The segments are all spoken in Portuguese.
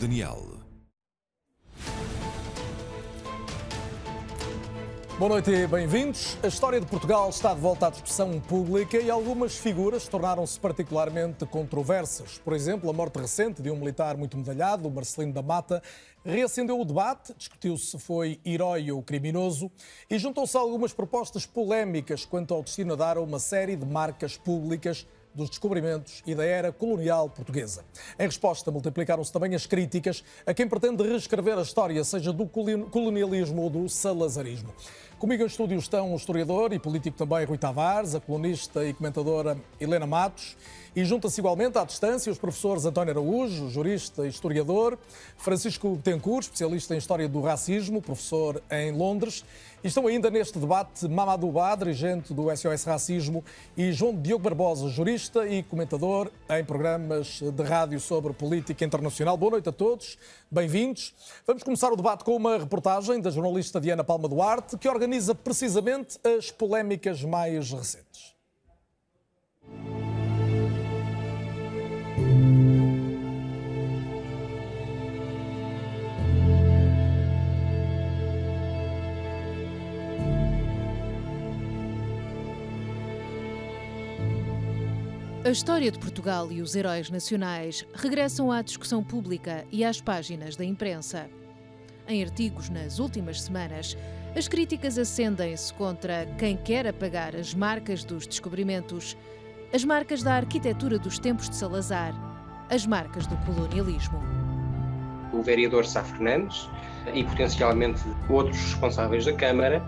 Daniel. Boa noite e bem-vindos. A história de Portugal está de volta à discussão pública e algumas figuras tornaram-se particularmente controversas. Por exemplo, a morte recente de um militar muito medalhado, Marcelino da Mata, reacendeu o debate, discutiu-se se foi herói ou criminoso e juntou-se algumas propostas polémicas quanto ao destino a dar a uma série de marcas públicas dos descobrimentos e da era colonial portuguesa. Em resposta, multiplicaram-se também as críticas a quem pretende reescrever a história, seja do colonialismo ou do salazarismo. Comigo em estúdio estão o historiador e político também Rui Tavares, a colunista e comentadora Helena Matos e junta-se igualmente à distância os professores António Araújo, jurista e historiador, Francisco Tencourt, especialista em História do Racismo, professor em Londres, e estão ainda neste debate Mamadou Ba, dirigente do SOS Racismo, e João Diogo Barbosa, jurista e comentador em programas de rádio sobre política internacional. Boa noite a todos, bem-vindos. Vamos começar o debate com uma reportagem da jornalista Diana Palma Duarte, que organiza precisamente as polémicas mais recentes. A história de Portugal e os heróis nacionais regressam à discussão pública e às páginas da imprensa. Em artigos nas últimas semanas, as críticas acendem-se contra quem quer apagar as marcas dos descobrimentos, as marcas da arquitetura dos tempos de Salazar, as marcas do colonialismo. O vereador Sá Fernandes e potencialmente outros responsáveis da Câmara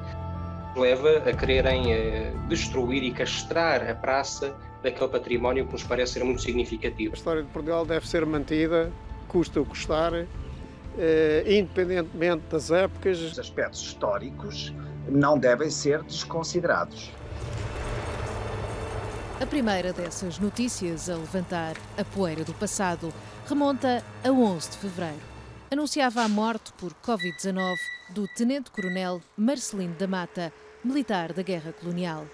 leva a quererem eh, destruir e castrar a praça daquele património que nos parece ser muito significativo. A história de Portugal deve ser mantida, custa o custar, eh, independentemente das épocas. Os aspectos históricos não devem ser desconsiderados. A primeira dessas notícias a levantar a poeira do passado remonta a 11 de fevereiro. Anunciava a morte por Covid-19 do Tenente-Coronel Marcelino da Mata, militar da Guerra Colonial.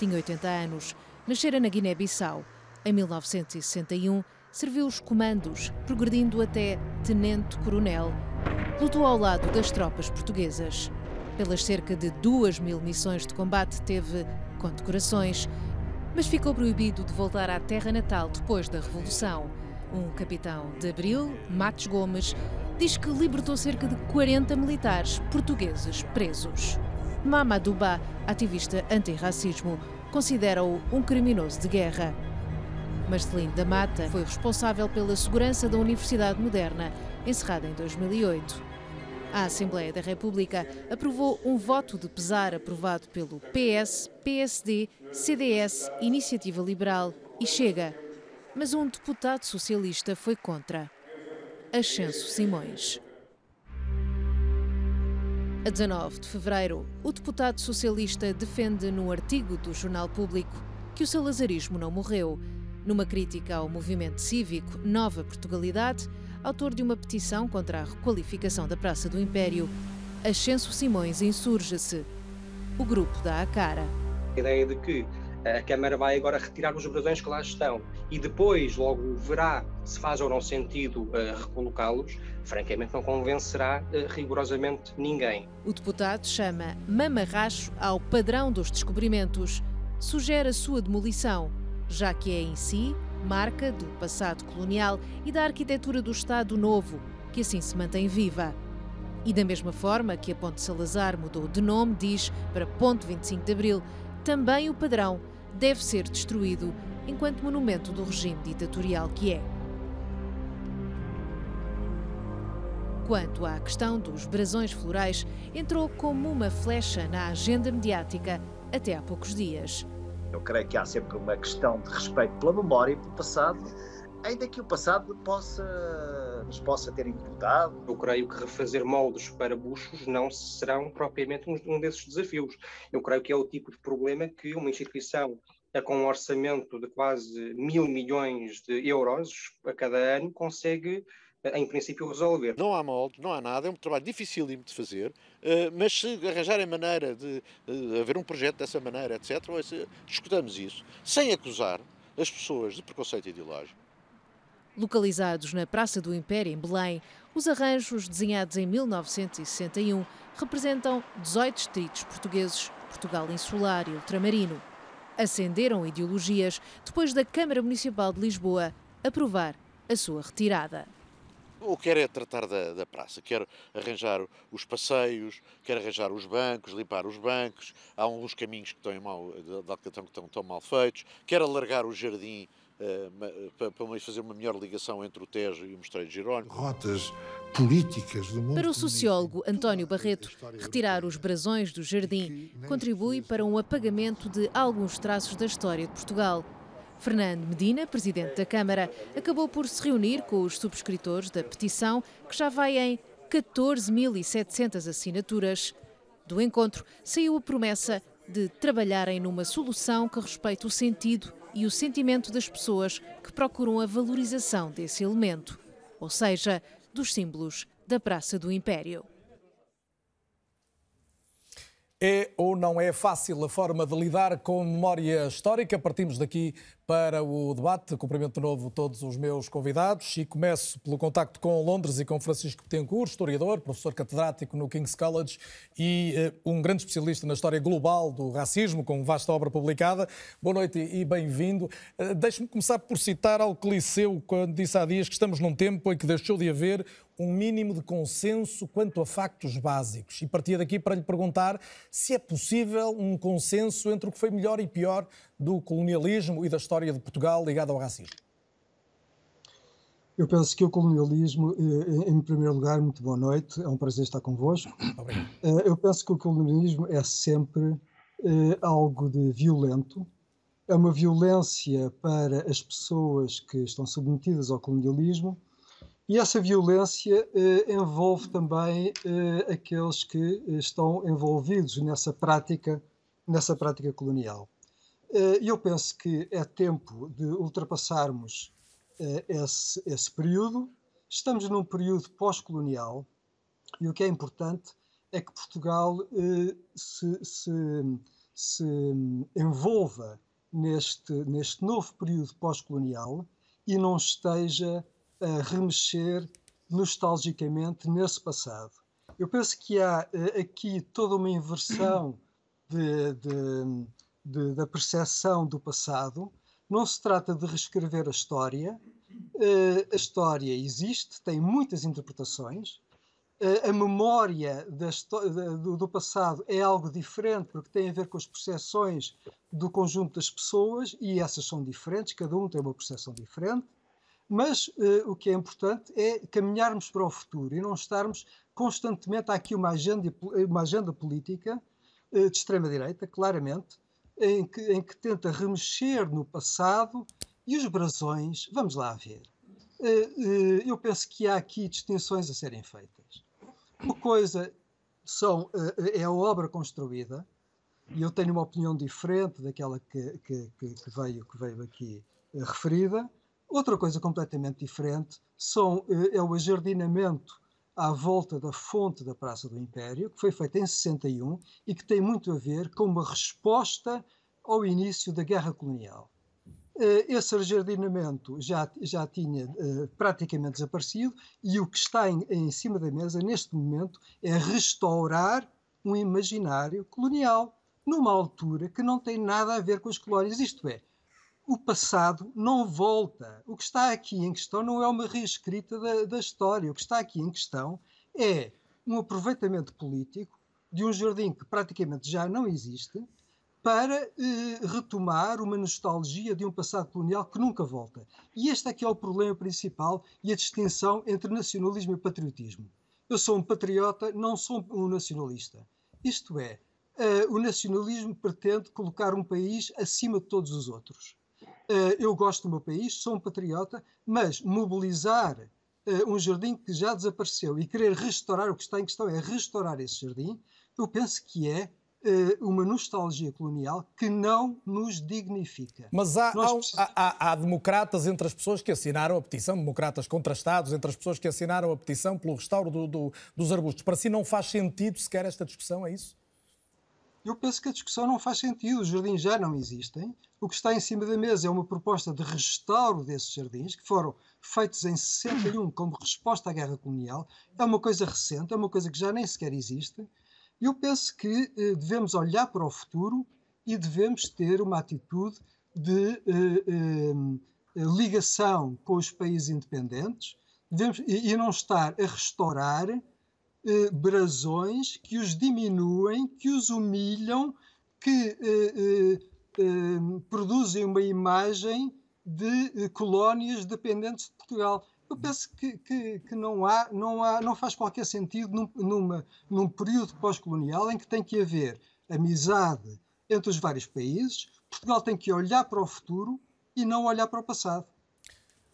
Tinha 80 anos Nascera na Guiné-Bissau. Em 1961, serviu os comandos, progredindo até tenente-coronel. Lutou ao lado das tropas portuguesas. Pelas cerca de duas mil missões de combate, teve condecorações, mas ficou proibido de voltar à terra natal depois da Revolução. Um capitão de Abril, Matos Gomes, diz que libertou cerca de 40 militares portugueses presos. Mamadou Ba, ativista antirracismo, considera-o um criminoso de guerra. Marcelino da Mata foi responsável pela segurança da Universidade Moderna, encerrada em 2008. A Assembleia da República aprovou um voto de pesar aprovado pelo PS, PSD, CDS, Iniciativa Liberal e Chega, mas um deputado socialista foi contra. Ascenso Simões. A 19 de fevereiro, o deputado socialista defende num artigo do Jornal Público que o salazarismo não morreu. Numa crítica ao movimento cívico Nova Portugalidade, autor de uma petição contra a requalificação da Praça do Império, Ascenso Simões insurge-se. O grupo dá a cara. A ideia de que a Câmara vai agora retirar os brasões que lá estão e depois logo verá se faz ou não sentido uh, recolocá-los, francamente não convencerá uh, rigorosamente ninguém. O deputado chama mamarracho ao padrão dos descobrimentos, sugere a sua demolição, já que é em si marca do passado colonial e da arquitetura do Estado Novo, que assim se mantém viva. E da mesma forma que a Ponte Salazar mudou de nome, diz, para Ponte 25 de Abril, também o padrão deve ser destruído enquanto monumento do regime ditatorial que é. Quanto à questão dos brasões florais, entrou como uma flecha na agenda mediática até há poucos dias. Eu creio que há sempre uma questão de respeito pela memória e pelo passado, ainda que o passado possa, nos possa ter incomodado. Eu creio que refazer moldes para buchos não serão propriamente um desses desafios. Eu creio que é o tipo de problema que uma instituição com um orçamento de quase mil milhões de euros a cada ano consegue em princípio, resolver. Não há molde, não há nada, é um trabalho dificílimo de fazer, eh, mas se arranjarem maneira de eh, haver um projeto dessa maneira, etc., discutamos isso, sem acusar as pessoas de preconceito ideológico Localizados na Praça do Império, em Belém, os arranjos, desenhados em 1961, representam 18 distritos portugueses, Portugal insular e ultramarino. Acenderam ideologias depois da Câmara Municipal de Lisboa aprovar a sua retirada. O que quer é tratar da, da, praça, quer arranjar os passeios, quer arranjar os bancos, limpar os bancos. Há alguns caminhos que estão, mal, de Alcatão que estão, estão mal feitos, quer alargar o jardim uh, para, para fazer uma melhor ligação entre o Tejo e o Mosteiro de Jerónimo. Rotas políticas do mundo. Para o sociólogo António Barreto, retirar os brasões do jardim contribui para um apagamento de alguns traços da história de Portugal Fernando Medina, presidente da Câmara, acabou por se reunir com os subscritores da petição, que já vai em 14.700 assinaturas. Do encontro saiu a promessa de trabalharem numa solução que respeite o sentido e o sentimento das pessoas que procuram a valorização desse elemento, ou seja, dos símbolos da Praça do Império. É ou não é fácil a forma de lidar com memória histórica? Partimos daqui para o debate. Cumprimento de novo todos os meus convidados e começo pelo contacto com Londres e com Francisco Betancourt, historiador, professor catedrático no King's College e uh, um grande especialista na história global do racismo, com vasta obra publicada. Boa noite e bem-vindo. Uh, Deixe-me começar por citar algo que Liceu quando disse há dias que estamos num tempo em que deixou de haver um mínimo de consenso quanto a factos básicos. E partia daqui para lhe perguntar se é possível um consenso entre o que foi melhor e pior do colonialismo e da história de Portugal ligada ao racismo. Eu penso que o colonialismo, eh, em primeiro lugar, muito boa noite, é um prazer estar convosco. Obrigado. Eh, eu penso que o colonialismo é sempre eh, algo de violento, é uma violência para as pessoas que estão submetidas ao colonialismo e essa violência eh, envolve também eh, aqueles que estão envolvidos nessa prática, nessa prática colonial. Eh, eu penso que é tempo de ultrapassarmos esse, esse período. Estamos num período pós-colonial e o que é importante é que Portugal se, se, se envolva neste, neste novo período pós-colonial e não esteja a remexer nostalgicamente nesse passado. Eu penso que há uh, aqui toda uma inversão de, de, de, da percepção do passado. Não se trata de reescrever a história. Uh, a história existe, tem muitas interpretações. Uh, a memória do passado é algo diferente, porque tem a ver com as percepções do conjunto das pessoas, e essas são diferentes, cada um tem uma percepção diferente. Mas uh, o que é importante é caminharmos para o futuro e não estarmos constantemente. Há aqui uma agenda, uma agenda política uh, de extrema-direita, claramente, em que, em que, tenta remexer no passado e os brasões. Vamos lá ver. Uh, eu penso que há aqui distinções a serem feitas. Uma coisa são, é a obra construída, e eu tenho uma opinião diferente daquela que, que, que veio, que veio aqui referida Outra coisa completamente diferente são, eh, é o ajardinamento à volta da fonte da Praça do Império, que foi feito em 61 e que tem muito a ver com uma resposta ao início da Guerra Colonial. Eh, esse ajardinamento já, já tinha uh, praticamente desaparecido e o que está em, em cima da mesa neste momento é restaurar um imaginário colonial numa altura que não tem nada a ver com as colónias, isto é, o passado não volta. O que está aqui em questão não é uma reescrita da, da história. O que está aqui em questão é um aproveitamento político de um jardim que praticamente já não existe para eh, retomar uma nostalgia de um passado colonial que nunca volta. E este aqui é o problema principal e a distinção entre nacionalismo e patriotismo. Eu sou um patriota, não sou um nacionalista. Isto é, uh, o nacionalismo pretende colocar um país acima de todos os outros. Eh, eu gosto do meu país, sou um patriota, mas mobilizar eh, um jardim que já desapareceu e querer restaurar o que está em questão é restaurar esse jardim, eu penso que é eh, uma nostalgia colonial que não nos dignifica. Mas há, precisamos... há, há, há, democratas entre as pessoas que assinaram a petição, democratas contrastados entre as pessoas que assinaram a petição pelo restauro do, do, dos arbustos. Para si não faz sentido sequer esta discussão, é isso? Eu penso que a discussão não faz sentido. Os jardins já não existem. O que está em cima da mesa é uma proposta de restauro desses jardins, que foram feitos em 61 como resposta à guerra colonial. É uma coisa recente, é uma coisa que já nem sequer existe. Eu penso que eh, devemos olhar para o futuro e devemos ter uma atitude de eh, eh, ligação com os países independentes devemos, e, e, não estar a restaurar eh, brasões que os diminuem, que os humilham, que eh, eh, produzem uma imagem de colónias dependentes de Portugal. Eu penso que, que, que, não, há, não, há, não faz qualquer sentido num, numa, num período pós-colonial em que tem que haver amizade entre os vários países. Portugal tem que olhar para o futuro e não olhar para o passado.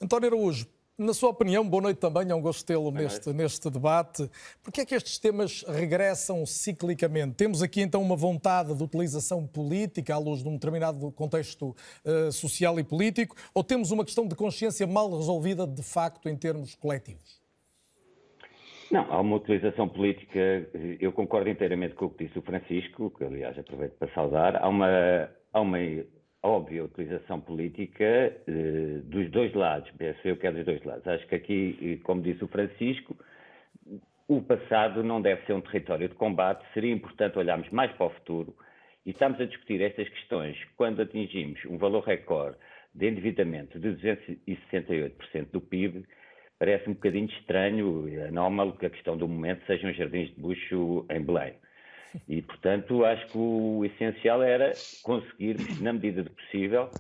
António Araújo, na sua opinião, boa noite também, é um gosto tê-lo neste, neste debate. Por que é que estes temas regressam ciclicamente? Temos aqui então uma vontade de utilização política à luz de um determinado contexto uh, social e político, ou temos uma questão de consciência mal resolvida de facto em termos coletivos? Não, há uma utilização política, eu concordo inteiramente com o que disse o Francisco, que aliás aproveito para saudar, há uma, há uma óbvia utilização política eh, dos dois lados, penso eu que é dos dois lados. Acho que aqui, eh, como disse o Francisco, o passado não deve ser um território de combate, seria importante olharmos mais para o futuro e estamos a discutir estas questões quando atingimos um valor recorde de endividamento de 268% do PIB, parece um bocadinho estranho e anómalo que a questão do momento sejam os jardins de bucho em Belém. E, portanto, acho que o essencial era conseguir, na medida do possível,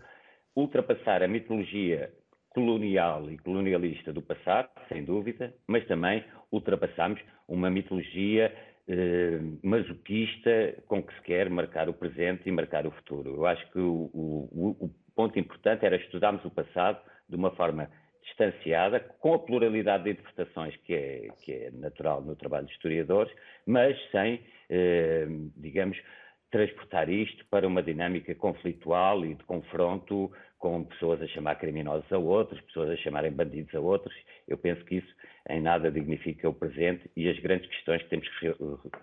ultrapassar a mitologia colonial e colonialista do passado, sem dúvida, mas também ultrapassamos uma mitologia eh, masoquista com que se quer marcar o presente e marcar o futuro. Eu acho que o, o, o ponto importante era estudarmos o passado de uma forma distanciada, com a pluralidade de interpretações que é, que é natural no trabalho de historiadores, mas sem, eh, digamos, transportar isto para uma dinâmica conflitual e de confronto com pessoas a chamar criminosos a outros, pessoas a chamarem bandidos a outros. Eu penso que isso em nada dignifica o presente e as grandes questões que temos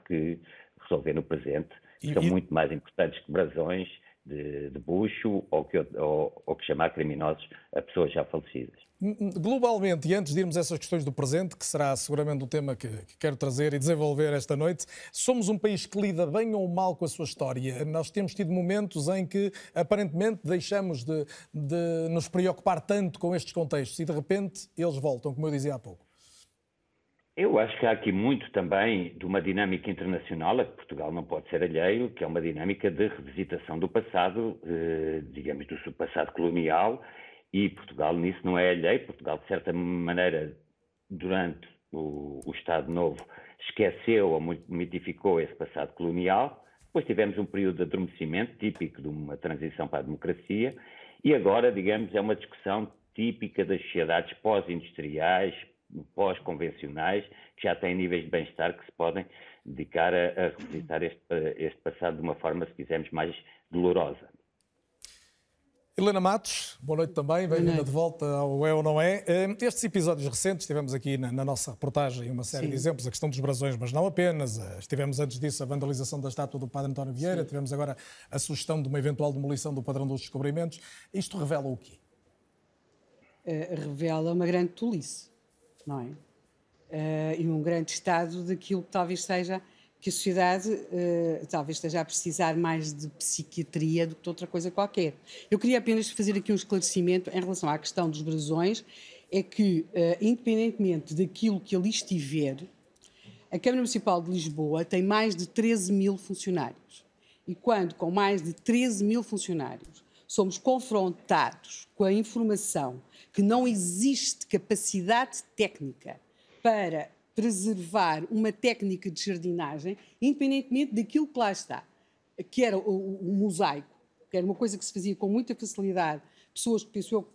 que resolver no presente e, são e... muito mais importantes que brasões de, de bucho ou que, ou, ou que chamar criminosos a pessoas já falecidas. Globalmente, e antes de irmos a essas questões do presente, que será seguramente o tema que, que, quero trazer e desenvolver esta noite, somos um país que lida bem ou mal com a sua história. Nós temos tido momentos em que, aparentemente, deixamos de, de nos preocupar tanto com estes contextos e, de repente, eles voltam, como eu dizia há pouco. Eu acho que há aqui muito também de uma dinâmica internacional, a que Portugal não pode ser alheio, que é uma dinâmica de revisitação do passado, eh, digamos, do passado colonial, e Portugal nisso não é alheio. Portugal, de certa maneira, durante o, o Estado Novo, esqueceu ou mitificou esse passado colonial. Depois tivemos um período de adormecimento, típico de uma transição para a democracia, e agora, digamos, é uma discussão típica das sociedades pós-industriais, pós-convencionais, que já têm níveis de bem-estar que se podem dedicar a, a revisitar este, este passado de uma forma, se quisermos, mais dolorosa. Helena Matos, boa noite também, bem-vinda de volta ao É ou Não É. Eh, estes episódios recentes, tivemos aqui na, na nossa reportagem uma série Sim. de exemplos, a questão dos brasões, mas não apenas. Eh, tivemos antes disso a vandalização da estátua do Padre António Vieira, Sim. tivemos agora a sugestão de uma eventual demolição do Padrão dos Descobrimentos. Isto revela o quê? Uh, revela uma grande tolice não é? Uh, e um grande estado daquilo que talvez seja que a sociedade uh, talvez esteja a precisar mais de psiquiatria do que de outra coisa qualquer. Eu queria apenas fazer aqui um esclarecimento em relação à questão dos brasões, é que, uh, independentemente daquilo que ali estiver, a Câmara Municipal de Lisboa tem mais de 13 mil funcionários. E quando, com mais de 13 mil funcionários, somos confrontados com a informação que não existe capacidade técnica para preservar uma técnica de jardinagem, independentemente daquilo que lá está, que era o, o, o mosaico, que era uma coisa que se fazia com muita facilidade. Pessoas que, penso eu,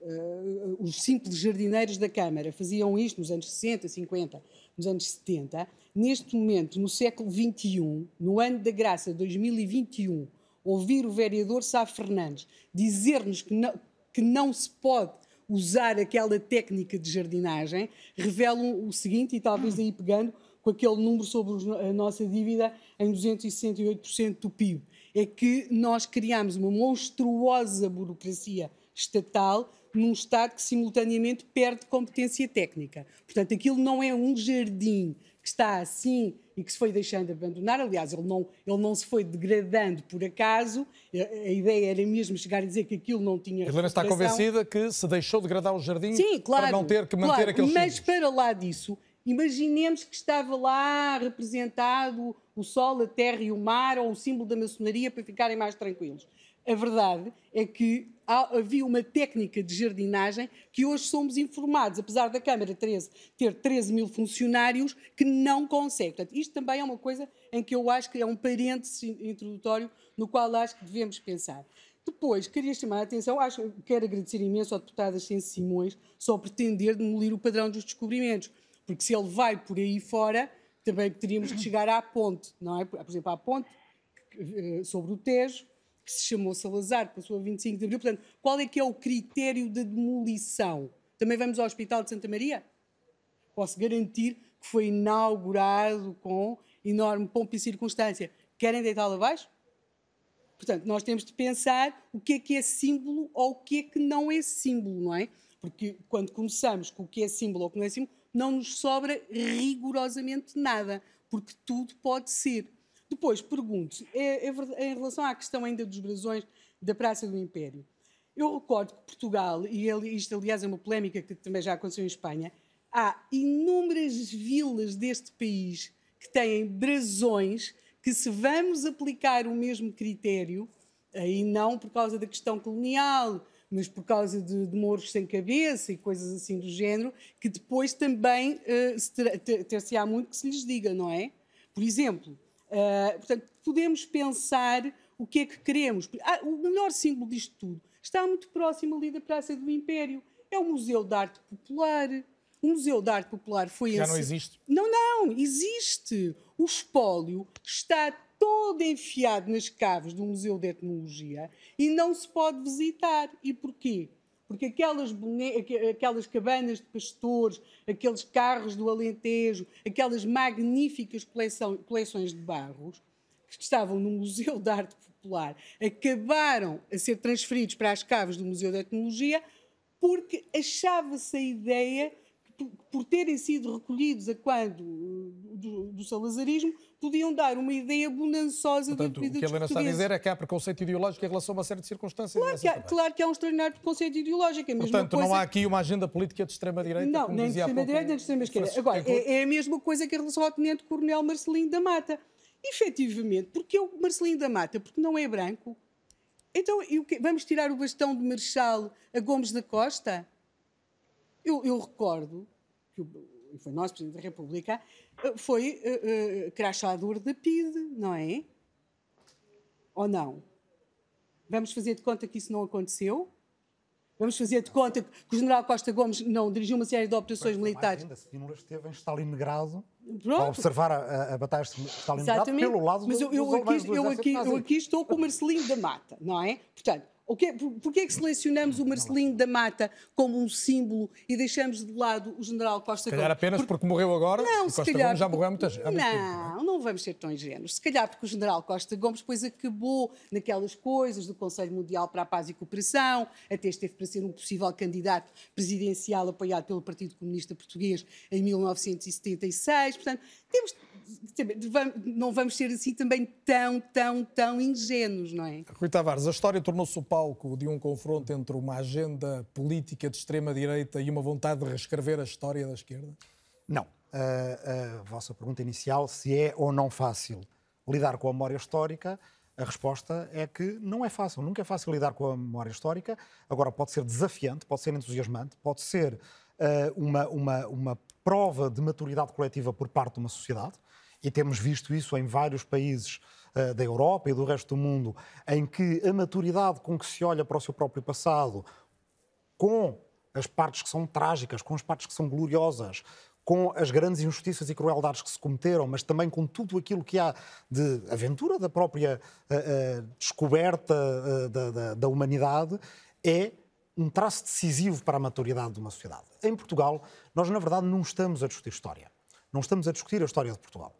uh, os simples jardineiros da Câmara faziam isto nos anos 60, 50, nos anos 70. Neste momento, no século XXI, no ano da graça 2021, ouvir o vereador Sá Fernandes dizer-nos que não, que não se pode usar aquela técnica de jardinagem revelam o seguinte, e talvez aí pegando com aquele número sobre a nossa dívida em 268% do PIB. É que nós criamos uma monstruosa burocracia estatal num Estado que simultaneamente perde competência técnica. Portanto, aquilo não é um jardim que está assim e que se foi deixando de abandonar. Aliás, ele não, ele não se foi degradando por acaso. A, ideia era mesmo chegar a dizer que aquilo não tinha. Helena está convencida que se deixou degradar o jardim Sim, claro, para não ter que manter claro, aqueles Mas símbolos. para lá disso, imaginemos que estava lá representado o sol, a terra e o mar, ou o símbolo da maçonaria para ficarem mais tranquilos. A verdade é que havia uma técnica de jardinagem que hoje somos informados, apesar da Câmara 13 ter 13 mil funcionários, que não consegue. Portanto, isto também é uma coisa em que eu acho que é um parênteses introdutório no qual acho que devemos pensar. Depois, queria chamar a atenção, acho, quero agradecer imenso ao deputado Ascenso Simões só pretender demolir o padrão dos descobrimentos, porque se ele vai por aí fora, também teríamos de chegar à ponte, não é? Por exemplo, à ponte eh, sobre o Tejo, que se chamou Salazar, passou a 25 de Abril. Portanto, qual é que é o critério da demolição? Também vamos ao Hospital de Santa Maria? Posso garantir que foi inaugurado com enorme pompa e circunstância. Querem deitá-lo abaixo? Portanto, nós temos de pensar o que é que é símbolo ou o que é que não é símbolo, não é? Porque quando começamos com o que é símbolo ou o que não é símbolo, não nos sobra rigorosamente nada, porque tudo pode ser. Depois, pergunto, é, é verdade- em relação à questão ainda dos brasões da Praça do Império, eu recordo que Portugal, e isto aliás é uma polémica que também já aconteceu em Espanha, há inúmeras vilas deste país que têm brasões que se vamos aplicar o mesmo critério, aí não por causa da questão colonial, mas por causa de, de morros sem cabeça e coisas assim do género, que depois também ter- ter-se-á muito que se lhes diga, não é? Por exemplo, eh, portanto, podemos pensar o que é que queremos. Ah, o melhor símbolo disto tudo está muito próximo ali da Praça do Império. É o Museu de Arte Popular. O Museu de Arte Popular foi Já não esse- existe. não, não, existe. O espólio está todo enfiado nas caves do Museu de Etnologia e não se pode visitar. E porquê? Porque aquelas, aquelas cabanas de pastores, aqueles carros do Alentejo, aquelas magníficas coleção- coleções de barros que estavam no Museu de Arte Popular acabaram a ser transferidos para as caves do Museu de Etnologia porque achava-se a ideia por- por terem sido recolhidos a quando uh, do, do salazarismo, podiam dar uma ideia bonançosa Portanto, da o vida que a Helena está a dizer é que há preconceito ideológico em relação a uma série de circunstâncias. Claro Essa que, há, também. claro que há um extraordinário preconceito ideológico. É Portanto, coisa não há aqui uma agenda política de extrema-direita, não, como nem de extrema-direita nem de extrema-esquerda. Agora, é, é a mesma coisa que em relação ao Tenente Coronel Marcelino da Mata. Efetivamente, porque é o Marcelino da Mata? Porque não é branco. Então, o vamos tirar o bastão de Marechal a Gomes da Costa? Eu, eu recordo que o, foi nosso Presidente da República, eh, foi uh, uh, crachador da PIDE, não é? Ou não? Vamos fazer de conta que isso não aconteceu? Vamos fazer de conta que o general Costa Gomes não dirigiu uma série de operações militares? Ainda, Spínola esteve em Stalingrado Pronto. a observar a, a, batalha de Stalingrado Exatamente. pelo lado Mas do, eu, eu aqui, eu, aqui, eu aqui estou com o Marcelinho da Mata, não é? Portanto, que, por, porquê é que selecionamos o Marcelinho da Mata como um símbolo e deixamos de lado o general Costa Se calhar Gomes? apenas porque morreu agora Não, e se Costa calhar. Gomes já morreu há muita gente. há muito tempo. Não, não vamos ser tão ingênuos. Se calhar porque o general Costa Gomes depois acabou naquelas coisas do Conselho Mundial para a Paz e Cooperação, até esteve para ser um possível candidato presidencial apoiado pelo Partido Comunista Português em 1976. Portanto, temos, não vamos ser assim também tão, tão, tão ingênuos, não é? Rui Tavares, a história tornou-se o palco de um confronto entre uma agenda política de extrema-direita e uma vontade de reescrever a história da esquerda? Não. A, a vossa pergunta inicial, se é ou não fácil lidar com a memória histórica, a resposta é que não é fácil. Nunca é fácil lidar com a memória histórica. Agora, pode ser desafiante, pode ser entusiasmante, pode ser uh, uma, uma, uma prova de maturidade coletiva por parte de uma sociedade. E temos visto isso em vários países uh, da Europa e do resto do mundo, em que a maturidade com que se olha para o seu próprio passado, com as partes que são trágicas, com as partes que são gloriosas, com as grandes injustiças e crueldades que se cometeram, mas também com tudo aquilo que há de aventura da própria uh, uh, descoberta uh, da, da, da, humanidade, é um traço decisivo para a maturidade de uma sociedade. Em Portugal, nós, na verdade, não estamos a discutir história. Não estamos a discutir a história de Portugal.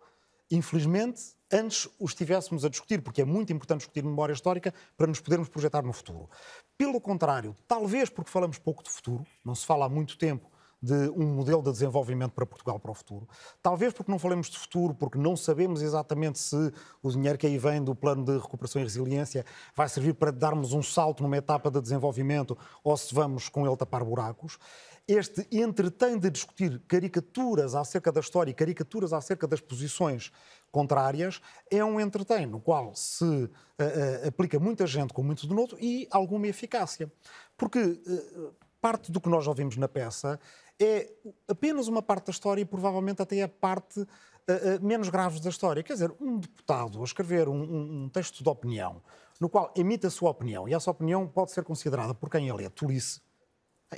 Infelizmente, antes o estivéssemos a discutir, porque é muito importante discutir memória histórica para nos podermos projetar no futuro. Pelo contrário, talvez porque falamos pouco de futuro, não se fala há muito tempo de um modelo de desenvolvimento para Portugal para o futuro. Talvez porque não falemos de futuro, porque não sabemos exatamente se o dinheiro que aí vem do plano de recuperação e resiliência vai servir para darmos um salto numa etapa de desenvolvimento ou se vamos com ele tapar buracos. Este entretém de discutir caricaturas acerca da história e caricaturas acerca das posições contrárias é um entretém no qual se uh, uh, aplica muita gente com muito denoto e alguma eficácia. Porque uh, parte do que nós ouvimos na peça é apenas uma parte da história e provavelmente até a parte menos grave da história. Quer dizer, um deputado a escrever um, um, um, texto de opinião no qual emite a sua opinião e essa opinião pode ser considerada por quem ele é tolice,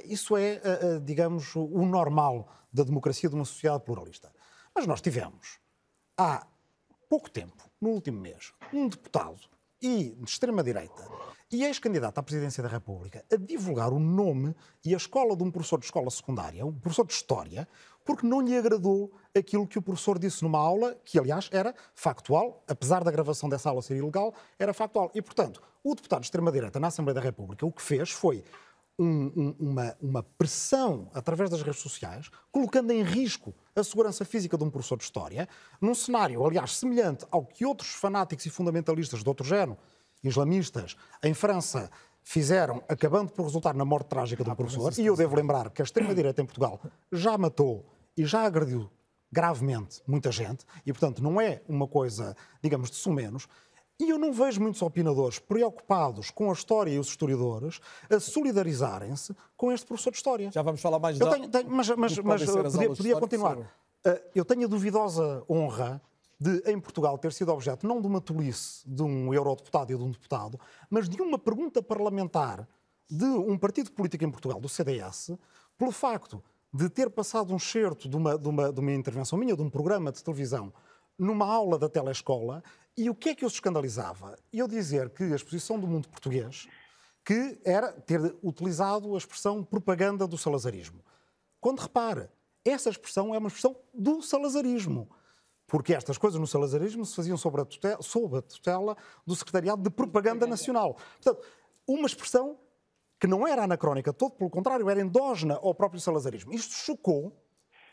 isso é, uh, digamos, o normal da democracia de uma sociedade pluralista. Mas nós tivemos, há pouco tempo, no último mês, um deputado e de extrema-direita e ex-candidato à presidência da República a divulgar o nome e a escola de um professor de escola secundária, um professor de História, porque não lhe agradou aquilo que o professor disse numa aula, que aliás era factual, apesar da gravação dessa aula ser ilegal, era factual. E, portanto, o deputado de extrema-direita na Assembleia da República o que fez foi um, um, uma, uma pressão através das redes sociais, colocando em risco a segurança física de um professor de História, num cenário, aliás, semelhante ao que outros fanáticos e fundamentalistas de outro género islamistas em França fizeram, acabando por resultar na morte trágica do ah, professor. E eu devo lembrar que a extrema-direita em Portugal já matou e já agrediu gravemente muita gente, e portanto não é uma coisa, digamos, de sumenos. E eu não vejo muitos opinadores preocupados com a história e os historiadores a solidarizarem-se com este professor de história. Já vamos falar mais eu tenho, tenho, Mas, mas, mas podia, podia continuar. Uh, eu tenho a duvidosa honra de, em Portugal, ter sido objeto não de uma tolice de um eurodeputado e de um deputado, mas de uma pergunta parlamentar de um partido político em Portugal, do CDS, pelo facto de ter passado um certo de uma, de uma, de uma intervenção minha, de um programa de televisão, numa aula da telescola, e o que é que eu se escandalizava? Eu dizer que a exposição do mundo português, que era ter utilizado a expressão propaganda do salazarismo. Quando repara, essa expressão é uma expressão do salazarismo porque estas coisas no salazarismo se faziam sob a tutela, sob a tutela do Secretariado de Propaganda Nacional. Portanto, uma expressão que não era anacrónica, todo pelo contrário, era endógena ao próprio salazarismo. Isto chocou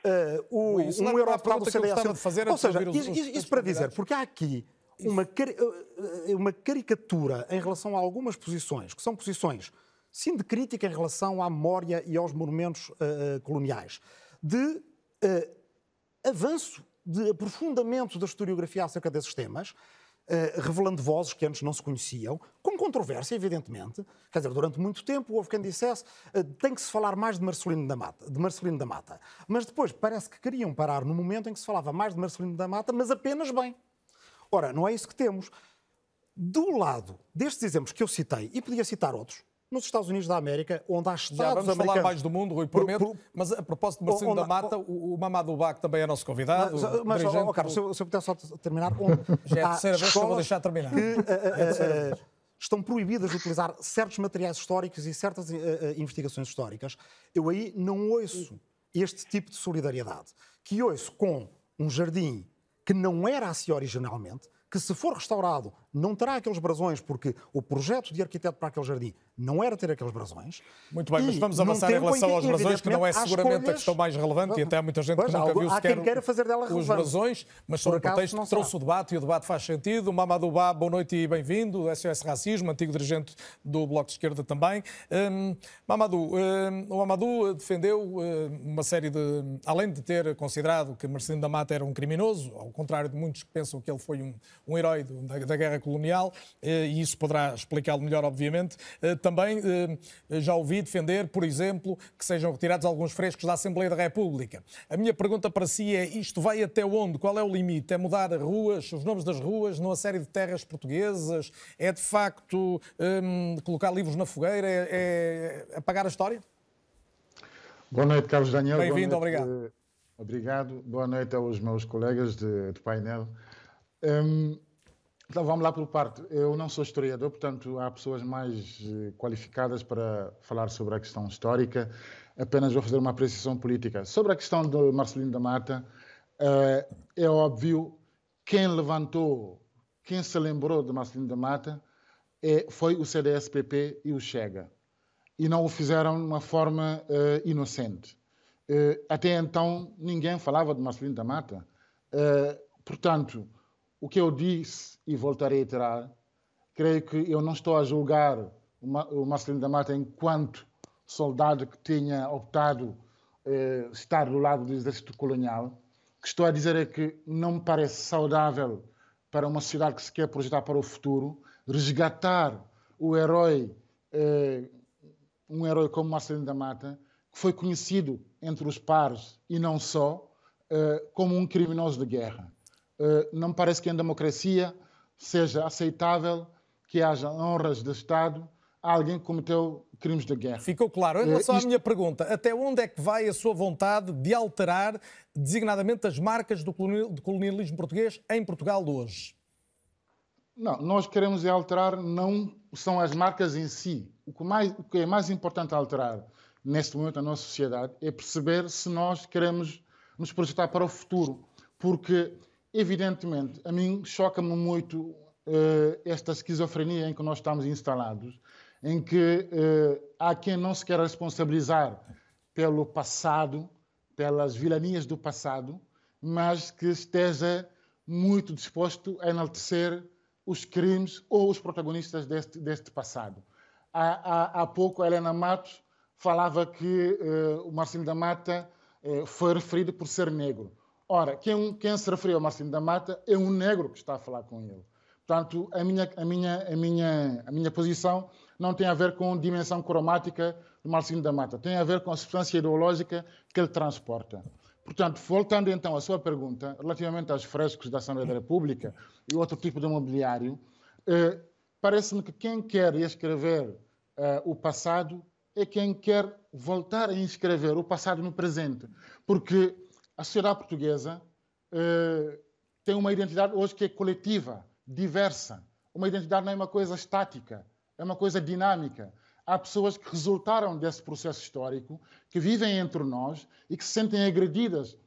uh, o, Ui, um eurodeputado do CDS. Fazer Ou seja, isso, isso para dizer, porque há aqui uma, cari eh, uma caricatura em relação a algumas posições, que são posições, sim, de crítica em relação à memória e aos monumentos uh, coloniais, de uh, avanço de aprofundamento da historiografia acerca desses temas, Uh, revelando vozes que antes não se conheciam, com controvérsia, evidentemente. Quer dizer, durante muito tempo houve quem dissesse uh, tem que se falar mais de Marcelino da Mata, de Marcelino da Mata. Mas depois parece que queriam parar no momento em que se falava mais de Marcelino da Mata, mas apenas bem. Ora, não é isso que temos. Do lado destes exemplos que eu citei, e podia citar outros, nos Estados Unidos da América, onde há Estados Já vamos americanos... falar mais do mundo, Rui, prometo. Por, por... Mas a propósito de onde... da Mata, o, o Mamadou Bach também é nosso convidado. Mas, mas oh, Carlos, se, eu, se eu puder só terminar... Onde Já é a terceira vez que eu vou deixar terminar. Que, uh, uh, uh, estão proibidas de utilizar certos materiais históricos e certas investigações históricas. Eu aí não ouço este tipo de solidariedade. Que ouço com um jardim que não era assim originalmente, que se for restaurado não terá aqueles brasões, porque o projeto de arquiteto para aquele jardim não era ter aqueles brasões. Muito bem, mas vamos avançar em relação aos brasões, que não é seguramente escolhas... a questão mais relevante, e até há muita gente pois, que nunca viu sequer quem fazer dela os brasões, mas sobre o pretexto que trouxe o debate, e o debate faz sentido. Mamadou Bá, boa noite e bem-vindo, SOS Racismo, antigo dirigente do Bloco de Esquerda também. Um, Mamadou, um, o Mamadou defendeu um, uma série de... Além de ter considerado que Marcelino da Mata era um criminoso, ao contrário de muitos que pensam que ele foi um, um herói da, da guerra colonial, eh, e isso poderá explicá-lo melhor, obviamente. Eh, também eh, já ouvi defender, por exemplo, que sejam retirados alguns frescos da Assembleia da República. A minha pergunta para si é: isto vai até onde? Qual é o limite? É mudar ruas, os nomes das ruas, numa série de terras portuguesas? É de facto um, colocar livros na fogueira? É, é apagar a história? Boa noite, Carlos Daniel. Bem-vindo, obrigado. Obrigado. Boa noite aos meus colegas de, de painel. Um, então vamos lá por parte. Eu não sou historiador, portanto há pessoas mais eh, qualificadas para falar sobre a questão histórica. Apenas vou fazer uma apreciação política. Sobre a questão do Marcelino da Mata, Uh, é óbvio, quem levantou, quem se lembrou de Marcelino da Mata é, foi o CDS-PP e o Chega. E não o fizeram de uma forma uh, inocente. Até então, ninguém falava de Marcelino da Mata. portanto, o que eu disse, e voltarei a iterar, creio que eu não estou a julgar o Marcelino da Mata enquanto soldado que tinha optado eh, estar do lado do exército colonial. O que estou a dizer é que não me parece saudável para uma sociedade que se quer projetar para o futuro resgatar o herói, eh, um herói como Marcelino da Mata, que foi conhecido entre os pares e não só, eh, como um criminoso de guerra. Eh, não me parece que em democracia seja aceitável que haja honras de Estado a alguém que cometeu crimes de guerra. Ficou claro. Em relação uh, isto... à minha pergunta, até onde é que vai a sua vontade de alterar designadamente as marcas do colonialismo português em Portugal de hoje? Não, nós queremos é alterar não são as marcas em si. O que, mais, o que é mais importante alterar neste momento na nossa sociedade é perceber se nós queremos nos projetar para o futuro. Porque, evidentemente, a mim choca-me muito uh, esta esquizofrenia em que nós estamos instalados, em que uh, há quem não se quer responsabilizar pelo passado, pelas vilanias do passado, mas que esteja muito disposto a enaltecer os crimes ou os protagonistas deste, deste passado. Há, há, há pouco, a Helena Matos falava que uh, o Marcinho da Mata uh, foi referido por ser negro. Ora, quem, quem se referiu ao Marcinho da Mata é um negro que está a falar com ele. Portanto, a minha, a minha, a minha, a minha posição não tem a ver com dimensão cromática do Marcinho da Mata, tem a ver com a substância ideológica que ele transporta. Portanto, voltando então à sua pergunta, relativamente aos frescos da Assembleia da República e outro tipo de mobiliário, eh, parece-me que quem quer escrever eh, o passado é quem quer voltar a inscrever o passado no presente. Porque a sociedade portuguesa eh, tem uma identidade hoje que é coletiva diversa. Uma identidade não é uma coisa estática, é uma coisa dinâmica. Há pessoas que resultaram desse processo histórico, que vivem entre nós e que se sentem agredidas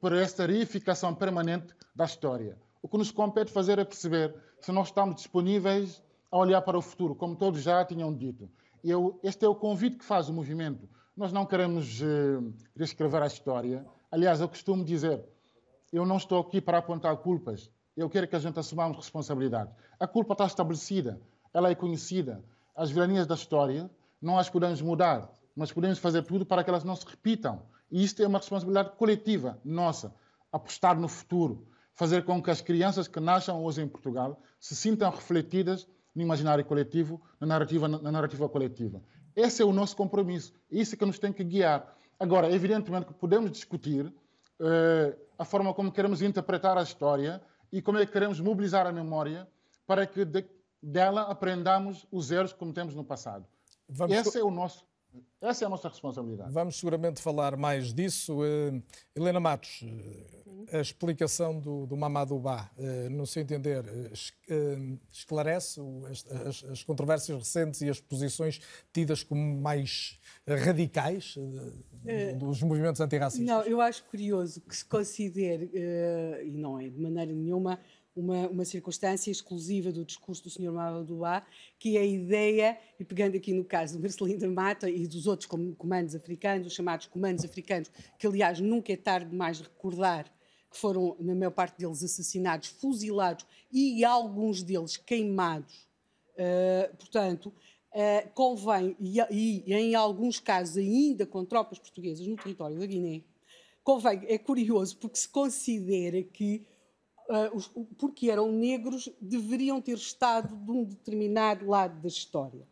por esta reificação permanente da história. O que nos compete fazer é perceber se nós estamos disponíveis a olhar para o futuro, como todos já tinham dito. Eu, este é o convite que faz o movimento. Nós não queremos uh, reescrever a história. Aliás, eu costumo dizer, eu não estou aqui para apontar culpas eu quero que a gente assumamos responsabilidade. A culpa está estabelecida, ela é conhecida. As vilanias da história não as podemos mudar, mas podemos fazer tudo para que elas não se repitam. E isto é uma responsabilidade coletiva nossa. Apostar no futuro, fazer com que as crianças que nasçam hoje em Portugal se sintam refletidas no imaginário coletivo, na narrativa, na narrativa coletiva. Esse é o nosso compromisso. Isso é que nos tem que guiar. Agora, evidentemente que podemos discutir uh, a forma como queremos interpretar a história e como é que queremos mobilizar a memória para que de, dela aprendamos os erros que cometemos no passado. Vamos Esse é o nosso essa é a nossa responsabilidade. Vamos seguramente falar mais disso. Uh, Helena Matos, uh, a explicação do, do Mamadou Ba, uh, no seu entender, esclarece as, as, as, controvérsias recentes e as posições tidas como mais radicais dos movimentos antirracistas? Não, eu acho curioso que se considere, e não é de maneira nenhuma, uma, uma circunstância exclusiva do discurso do Sr. Mamadouá, que é a ideia, e pegando aqui no caso do Marcelino da Mata e dos outros comandos africanos, os chamados comandos africanos, que aliás nunca é tarde demais recordar que foram, na maior parte deles, assassinados, fuzilados e alguns deles queimados. Uh, portanto, uh, convém, e, e, em alguns casos ainda com tropas portuguesas no território da Guiné, convém, é curioso porque se considera que uh, os, porque eram negros, deveriam ter estado de um determinado lado da história.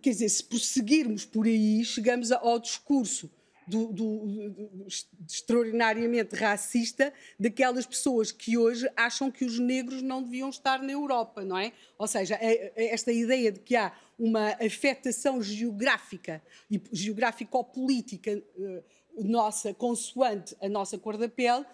Quer dizer, se prosseguirmos por aí, chegamos ao discurso do, do, do, extraordinariamente racista daquelas pessoas que hoje acham que os negros não deviam estar na Europa, não é? Ou seja, é, é esta ideia de que há uma afetação geográfica e geográfico-política uh, nossa, consoante a nossa cor da pele, eh,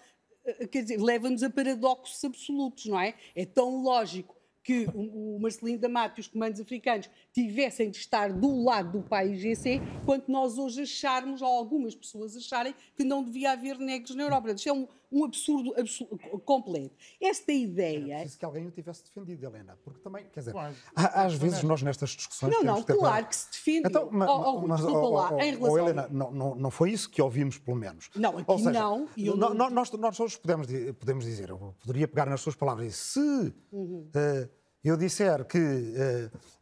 quer dizer, leva-nos a paradoxos absolutos, não é? É tão lógico que o Marcelino da Mata e os comandos africanos tivessem de estar do lado do país GC, quanto nós hoje acharmos, ou algumas pessoas acharem, que não devia haver negros na Europa. Isto é um, um absurdo, absurdo completo. Esta ideia. Preciso que alguém o tivesse defendido, Helena, porque também, quer dizer, às vezes nós nestas discussões. Não, não, claro que se defende. Então, mas, oh, oh, mas, desculpa oh, lá, oh, em relação. oh, Helena, não, não, não foi isso que ouvimos, pelo menos. Não, aqui Ou seja, não. E eu não... Nós, nós todos podemos, podemos dizer, eu poderia pegar nas suas palavras e se Uhum. eh, eu disser que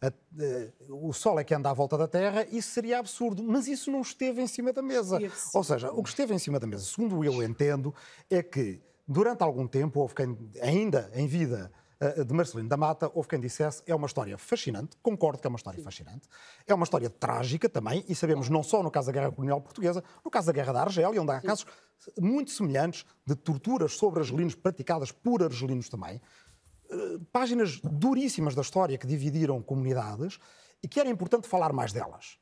a- eh, o Sol é que anda à volta da Terra, isso seria absurdo, mas isso não esteve em cima da mesa. Sim. Ou seja, o que esteve em cima da mesa, segundo eu entendo, é que durante algum tempo, houve quem, ainda em vida eh, de Marcelino da Mata, houve quem dissesse é uma história fascinante, concordo que é uma história fascinante, é uma história trágica também, e sabemos não só no caso da Guerra Colonial Portuguesa, no caso da Guerra da Argélia, onde há casos muito semelhantes de torturas sobre argelinos praticadas por argelinos também, páginas duríssimas da história que dividiram comunidades e que era importante falar mais delas.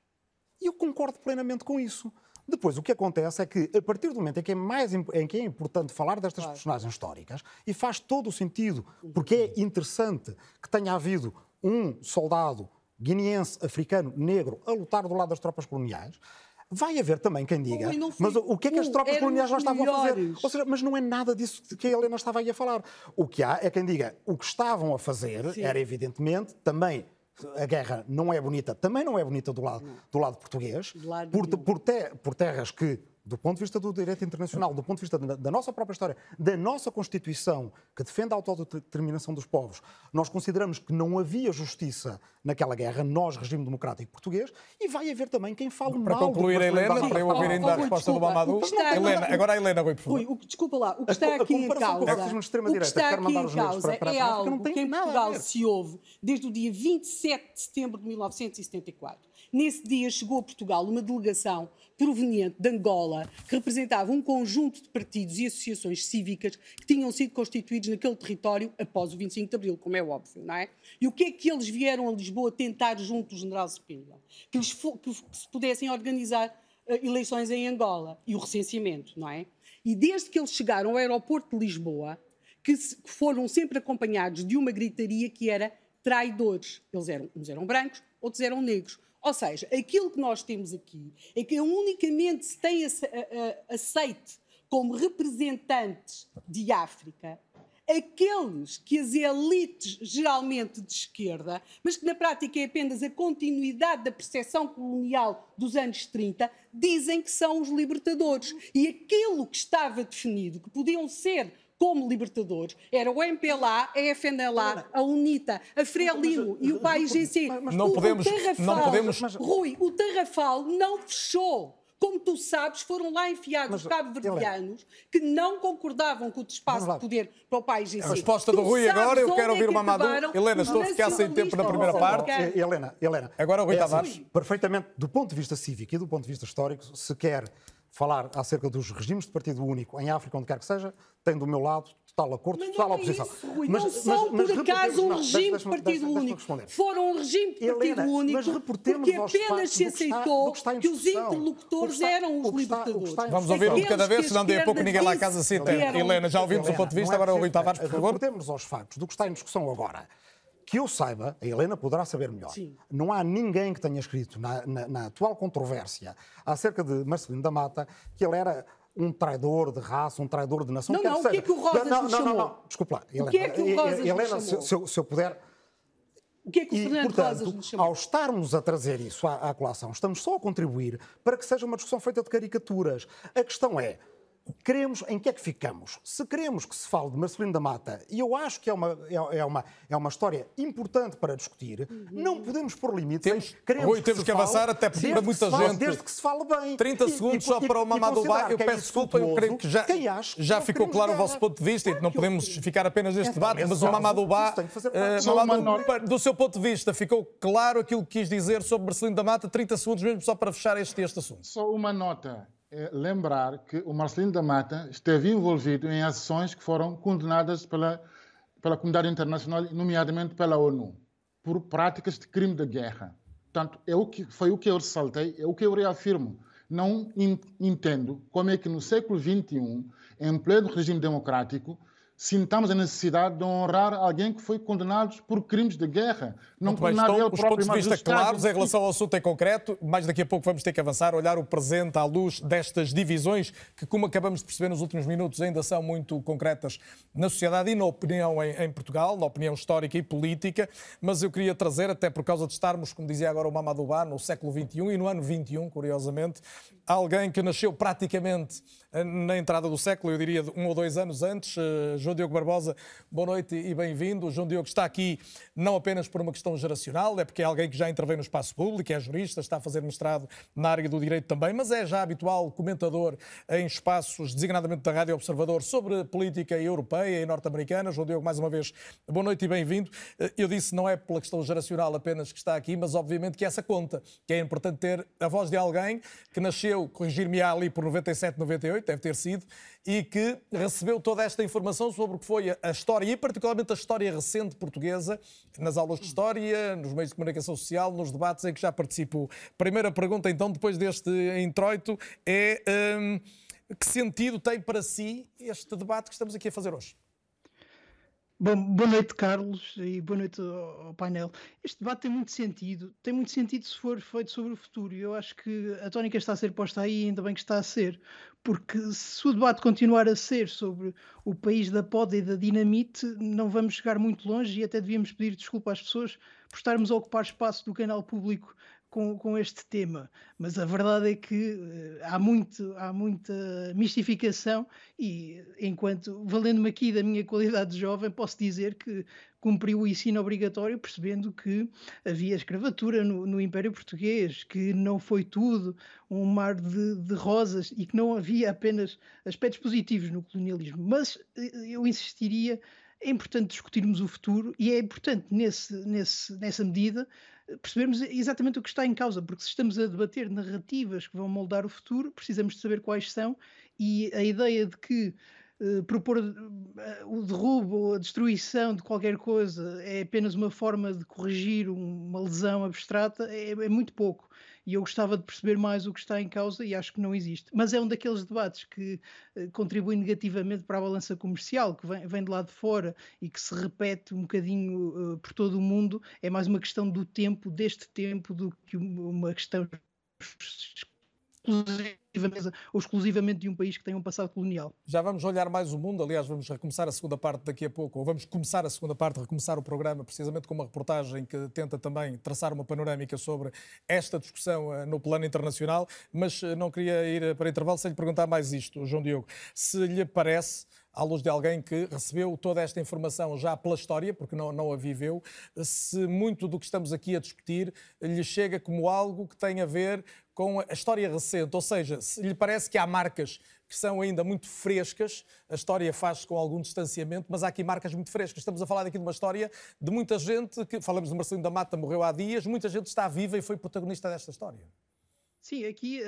E eu concordo plenamente com isso. Depois, o que acontece é que, a partir do momento em que é, mais, em que é importante falar destas personagens históricas, e faz todo o sentido, porque é interessante que tenha havido um soldado guineense, africano, negro, a lutar do lado das tropas coloniais, vai haver também quem diga, mas o o que é que as tropas coloniais lá estavam a fazer? melhores. Ou seja, mas não é nada disso que a Helena estava aí a falar. O que há é quem diga, o que estavam a fazer Sim. era evidentemente também a guerra não é bonita, também não é bonita do lado, do lado português, Do lado por, por, te- por terras que, do ponto de vista do direito internacional, do ponto de vista da, da nossa própria história, da nossa Constituição, que defende a autodeterminação dos povos, nós consideramos que não havia justiça naquela guerra, nós, regime democrático português, e vai haver também quem fale Para mal do concluir, a Helena, para eu ouvir ainda a Oh, Rui, resposta do desculpa, Mamadou. o que está- Helena, agora a Helena, Rui, por favor. Rui, o que, desculpa lá, o que está a aqui em causa, o que está aqui em causa para- para é algo tem que em Portugal se houve desde o dia 27 de setembro de 1974. Nesse dia chegou a Portugal uma delegação proveniente de Angola que representava um conjunto de partidos e associações cívicas que tinham sido constituídos naquele território após o 25 de Abril, como é óbvio, não é? E o que é que eles vieram a Lisboa tentar junto do general Cepeda? Que, fo- que se pudessem organizar eh, eleições em Angola e o recenseamento, não é? E desde que eles chegaram ao aeroporto de Lisboa, que, se- que foram sempre acompanhados de uma gritaria que era traidores. Eles eram, uns eram brancos, outros eram negros. Ou seja, aquilo que nós temos aqui é que unicamente se tem aceite como representantes de África aqueles que as elites, geralmente de esquerda, mas que na prática é apenas a continuidade da percepção colonial dos anos 30, dizem que são os libertadores. E aquilo que estava definido, que podiam ser como libertadores, era o MPLA, a FNLA, a UNITA, a Frelimo e o PAIGC. Não O- podemos- O Tarrafal, não podemos- Rui, o Tarrafal não fechou. Como tu sabes, foram lá enfiados os cabo-verdianos que não concordavam com o espaço de poder para o país em A si. resposta Tu do Rui agora, eu quero é ouvir que o Mamadou. acabaram Helena, estou a ficar sem tempo na primeira parte. Eh, Helena, Helena. Agora o Rui é Tavares. assim, perfeitamente, do ponto de vista cívico e do ponto de vista histórico, se quer falar acerca dos regimes de partido único em África, onde quer que seja, tem do meu lado total acordo, Mas total não é oposição. isso, Rui. não são, por reportemos- acaso, um não, regime de partido único. Foram um regime de partido Helena, único mas porque apenas factos se do que está- aceitou que está que os interlocutores que está- eram os libertadores. está Vamos ouvir um de cada vez, senão daí a pouco ninguém lá a casa. Eram- Helena, já ouvimos o ponto de vista, é agora o Rui Tavares, por favor. Reportemos aos factos do que está em discussão agora. Que eu saiba, a Helena poderá saber melhor. Sim. Não há ninguém que tenha escrito na, na- na atual controvérsia acerca de Marcelino da Mata que ele era um traidor de raça, um traidor de nação. Não, não, o que é que o Rosas não, lhe não, não, chamou? não, desculpa lá. O que é que o Rosas Helena, chamou? se, eu, se eu puder. O que é que o E, Fernando portanto, Rosas chamou? ao estarmos a trazer isso à, à colação, estamos só a contribuir para que seja uma discussão feita de caricaturas. A questão é, queremos, em que é que ficamos? Se queremos que se fale de Marcelino da Mata, e eu acho que é uma, é, é uma, é uma história importante para discutir, não podemos pôr limites. Temos- queremos Rui, temos se que avançar, fale até porque desde para que muita fale- gente- Desde que se fale bem. 30 E- segundos e- só e- para o Ba. Eu que é peço desculpa, eu creio que já, quem acha que já ficou claro o vosso ponto de vista e não podemos ficar apenas neste Então, debate, mas o caso, que eh, Só uma Mamadou, nota. do seu ponto de vista, ficou claro aquilo que quis dizer sobre Marcelino da Mata? 30 segundos mesmo só para fechar este, este assunto. Só uma nota. É lembrar que o Marcelino da Mata esteve envolvido em ações que foram condenadas pela, pela comunidade internacional, nomeadamente pela ONU, por práticas de crime de guerra. Portanto, é o que, foi o que eu ressaltei, é o que eu reafirmo. Não en- entendo como é que no século XXI, em pleno regime democrático, sintamos a necessidade de honrar alguém que foi condenado por crimes de guerra. Não Muito bem, condenado estão ele os próprio, pontos de mas vista claros em relação ao assunto em concreto. Mais daqui a pouco vamos ter que avançar, olhar o presente à luz destas divisões que, como acabamos de perceber nos últimos minutos, ainda são muito concretas na sociedade e na opinião em, em Portugal, na opinião histórica e política. Mas eu queria trazer, até por causa de estarmos, como dizia agora o Mamadou no século XXI e no ano XXI, curiosamente, alguém que nasceu praticamente na entrada do século, eu diria um ou dois anos antes, uh, João Diogo Barbosa, boa noite e bem-vindo. João Diogo está aqui não apenas por uma questão geracional, é porque é alguém que já intervém no espaço público, é jurista, está a fazer mestrado na área do direito também, mas é já habitual comentador em espaços, designadamente da Rádio Observador, sobre política europeia e norte-americana. João Diogo, mais uma vez, boa noite e bem-vindo. Uh, eu disse não é pela questão geracional apenas que está aqui, mas obviamente que essa conta, que é importante ter a voz de alguém que nasceu, corrigir-me ali por 97, 98, deve ter sido, e que recebeu toda esta informação sobre o que foi a história, e particularmente a história recente portuguesa, nas aulas de história, nos meios de comunicação social, nos debates em que já participou. Primeira pergunta, então, depois deste introito, é hum, que sentido tem para si este debate que estamos aqui a fazer hoje? Bom, boa noite, Carlos, e boa noite ao, painel. Este debate tem muito sentido, tem muito sentido se for feito sobre o futuro. Eu acho que a tónica está a ser posta aí, ainda bem que está a ser, porque se o debate continuar a ser sobre o país da poda e da dinamite, não vamos chegar muito longe e até devíamos pedir desculpa às pessoas por estarmos a ocupar espaço do canal público com, com este tema, mas a verdade é que uh, há, muito, há muita mistificação e, enquanto, valendo-me aqui da minha qualidade de jovem, posso dizer que cumpriu o ensino obrigatório percebendo que havia escravatura no, no Império Português, que não foi tudo um mar de, de, rosas e que não havia apenas aspectos positivos no colonialismo. Mas eh, eu insistiria é importante discutirmos o futuro e é importante, nesse, nesse, nessa medida, percebermos exatamente o que está em causa, porque se estamos a debater narrativas que vão moldar o futuro, precisamos de saber quais são, e a ideia de que uh, propor uh, o derrubo ou a destruição de qualquer coisa é apenas uma forma de corrigir uma lesão abstrata é, é muito pouco e eu gostava de perceber mais o que está em causa e acho que não existe. Mas é um daqueles debates que uh, contribui negativamente para a balança comercial, que vem, vem de lá de fora e que se repete um bocadinho uh, por todo o mundo. É mais uma questão do tempo, deste tempo, do que uma questão exclusivamente, ou exclusivamente de um país que tem um passado colonial. Já vamos olhar mais o mundo, aliás, vamos recomeçar a segunda parte daqui a pouco, ou vamos começar a segunda parte, recomeçar o programa, precisamente com uma reportagem que tenta também traçar uma panorâmica sobre esta discussão uh, no plano internacional, mas uh, não queria ir para intervalo sem lhe perguntar mais isto, João Diogo. Se lhe parece à luz de alguém que recebeu toda esta informação já pela história, porque não, não a viveu, se muito do que estamos aqui a discutir lhe chega como algo que tem a ver com a história recente, ou seja, se lhe parece que há marcas que são ainda muito frescas, a história faz com algum distanciamento, mas há aqui marcas muito frescas. Estamos a falar aqui de uma história de muita gente, que falamos de Marcelino da Mata, morreu há dias, muita gente está viva e foi protagonista desta história. Sim, aqui a,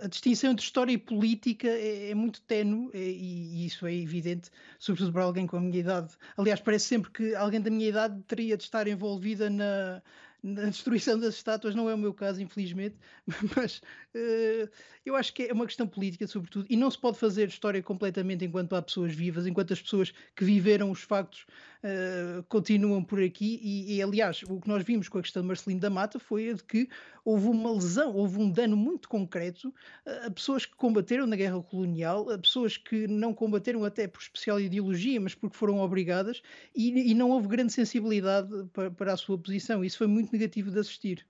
a, a, distinção entre história e política é, é muito tenue é, e, e, isso é evidente, sobretudo para alguém com a minha idade. Aliás, parece sempre que alguém da minha idade teria de estar envolvida na, na destruição das estátuas, não é o meu caso, infelizmente, mas uh, eu acho que é uma questão política, sobretudo, e não se pode fazer história completamente enquanto há pessoas vivas, enquanto as pessoas que viveram os factos uh, continuam por aqui. E, e, aliás, o que nós vimos com a questão de Marcelino da Mata foi a de que houve uma lesão, houve um dano muito concreto a pessoas que combateram na guerra colonial, a pessoas que não combateram até por especial ideologia, mas porque foram obrigadas, e, e não houve grande sensibilidade para, para a sua posição. Isso foi muito negativo de assistir.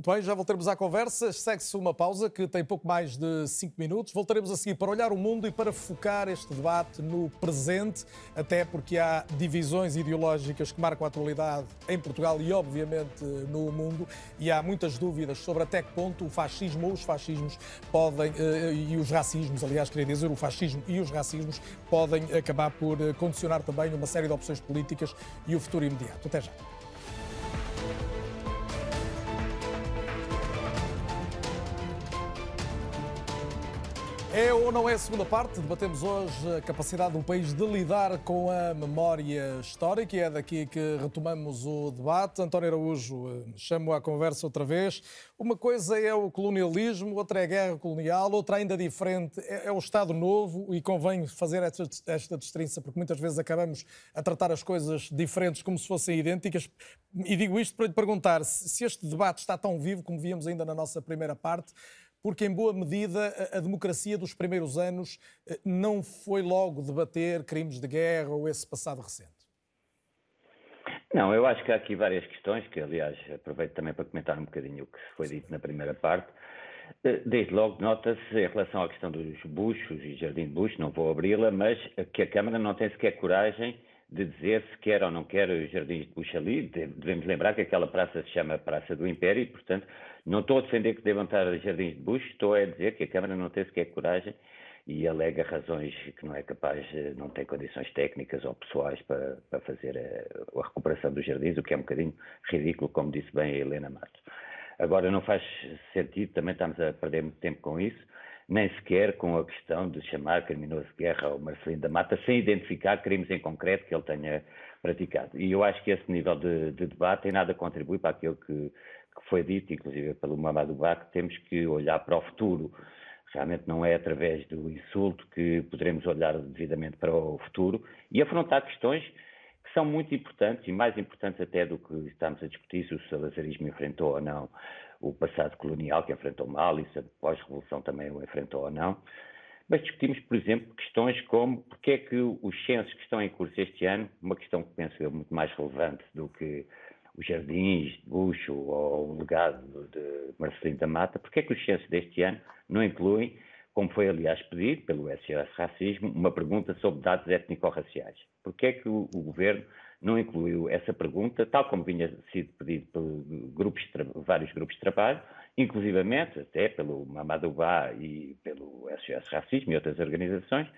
Muito bem, já voltaremos à conversa. Segue-se uma pausa que tem pouco mais de 5 minutos. Voltaremos a seguir para olhar o mundo e para focar este debate no presente, até porque há divisões ideológicas que marcam a atualidade em Portugal e, obviamente, no mundo. E há muitas dúvidas sobre até que ponto o fascismo ou os fascismos podem, eh, e os racismos, aliás, queria dizer, o fascismo e os racismos podem acabar por eh, condicionar também uma série de opções políticas e o futuro imediato. Até já. É ou não é a segunda parte? Debatemos hoje a capacidade do país de lidar com a memória histórica e é daqui que retomamos o debate. António Araújo, eh, chamo à conversa outra vez. Uma coisa é o colonialismo, outra é a guerra colonial, outra ainda diferente é, é o Estado Novo e convém fazer esta, esta distinção porque muitas vezes acabamos a tratar as coisas diferentes como se fossem idênticas. E digo isto para lhe perguntar se este debate está tão vivo como víamos ainda na nossa primeira parte porque, em boa medida, a democracia dos primeiros anos eh, não foi logo debater crimes de guerra ou esse passado recente? Não, eu acho que há aqui várias questões, que aliás aproveito também para comentar um bocadinho o que foi dito na primeira parte. Eh, desde logo nota-se em relação à questão dos buchos e jardim de bucho, não vou abri-la, mas que a Câmara não tem sequer coragem de dizer se quer ou não quer os jardins de bucho ali. Devemos lembrar que aquela praça se chama Praça do Império e, portanto, não estou a defender que devam estar jardins de bucho, estou a dizer que a Câmara não tem sequer coragem e alega razões que não é capaz, não tem condições técnicas ou pessoais para, para fazer a, a, recuperação dos jardins, o que é um bocadinho ridículo, como disse bem a Helena Matos. Agora, não faz sentido, também estamos a perder muito tempo com isso, nem sequer com a questão de chamar criminoso de guerra ao Marcelino da Mata, sem identificar crimes em concreto que ele tenha praticado. E eu acho que esse nível de, de debate em nada contribui para aquilo que, que foi dito, inclusive pelo Mamadou que temos que olhar para o futuro. Realmente não é através do insulto que poderemos olhar devidamente para o futuro e afrontar questões que são muito importantes e mais importantes até do que estamos a discutir se o salazarismo enfrentou ou não o passado colonial, que enfrentou mal, e se a pós-revolução também o enfrentou ou não. Mas discutimos, por exemplo, questões como porque é que os censos que estão em curso este ano, uma questão que penso eu muito mais relevante do que os jardins de Bucho ou o legado de Marcelino da Mata, porque é que os censos deste ano não incluem, como foi aliás pedido pelo SOS Racismo, uma pergunta sobre dados étnico-raciais? Porque é que o, o, governo não incluiu essa pergunta, tal como vinha sido pedido por grupos vários grupos de trabalho, inclusivamente até pelo Mamadou Ba e pelo SOS Racismo e outras organizações,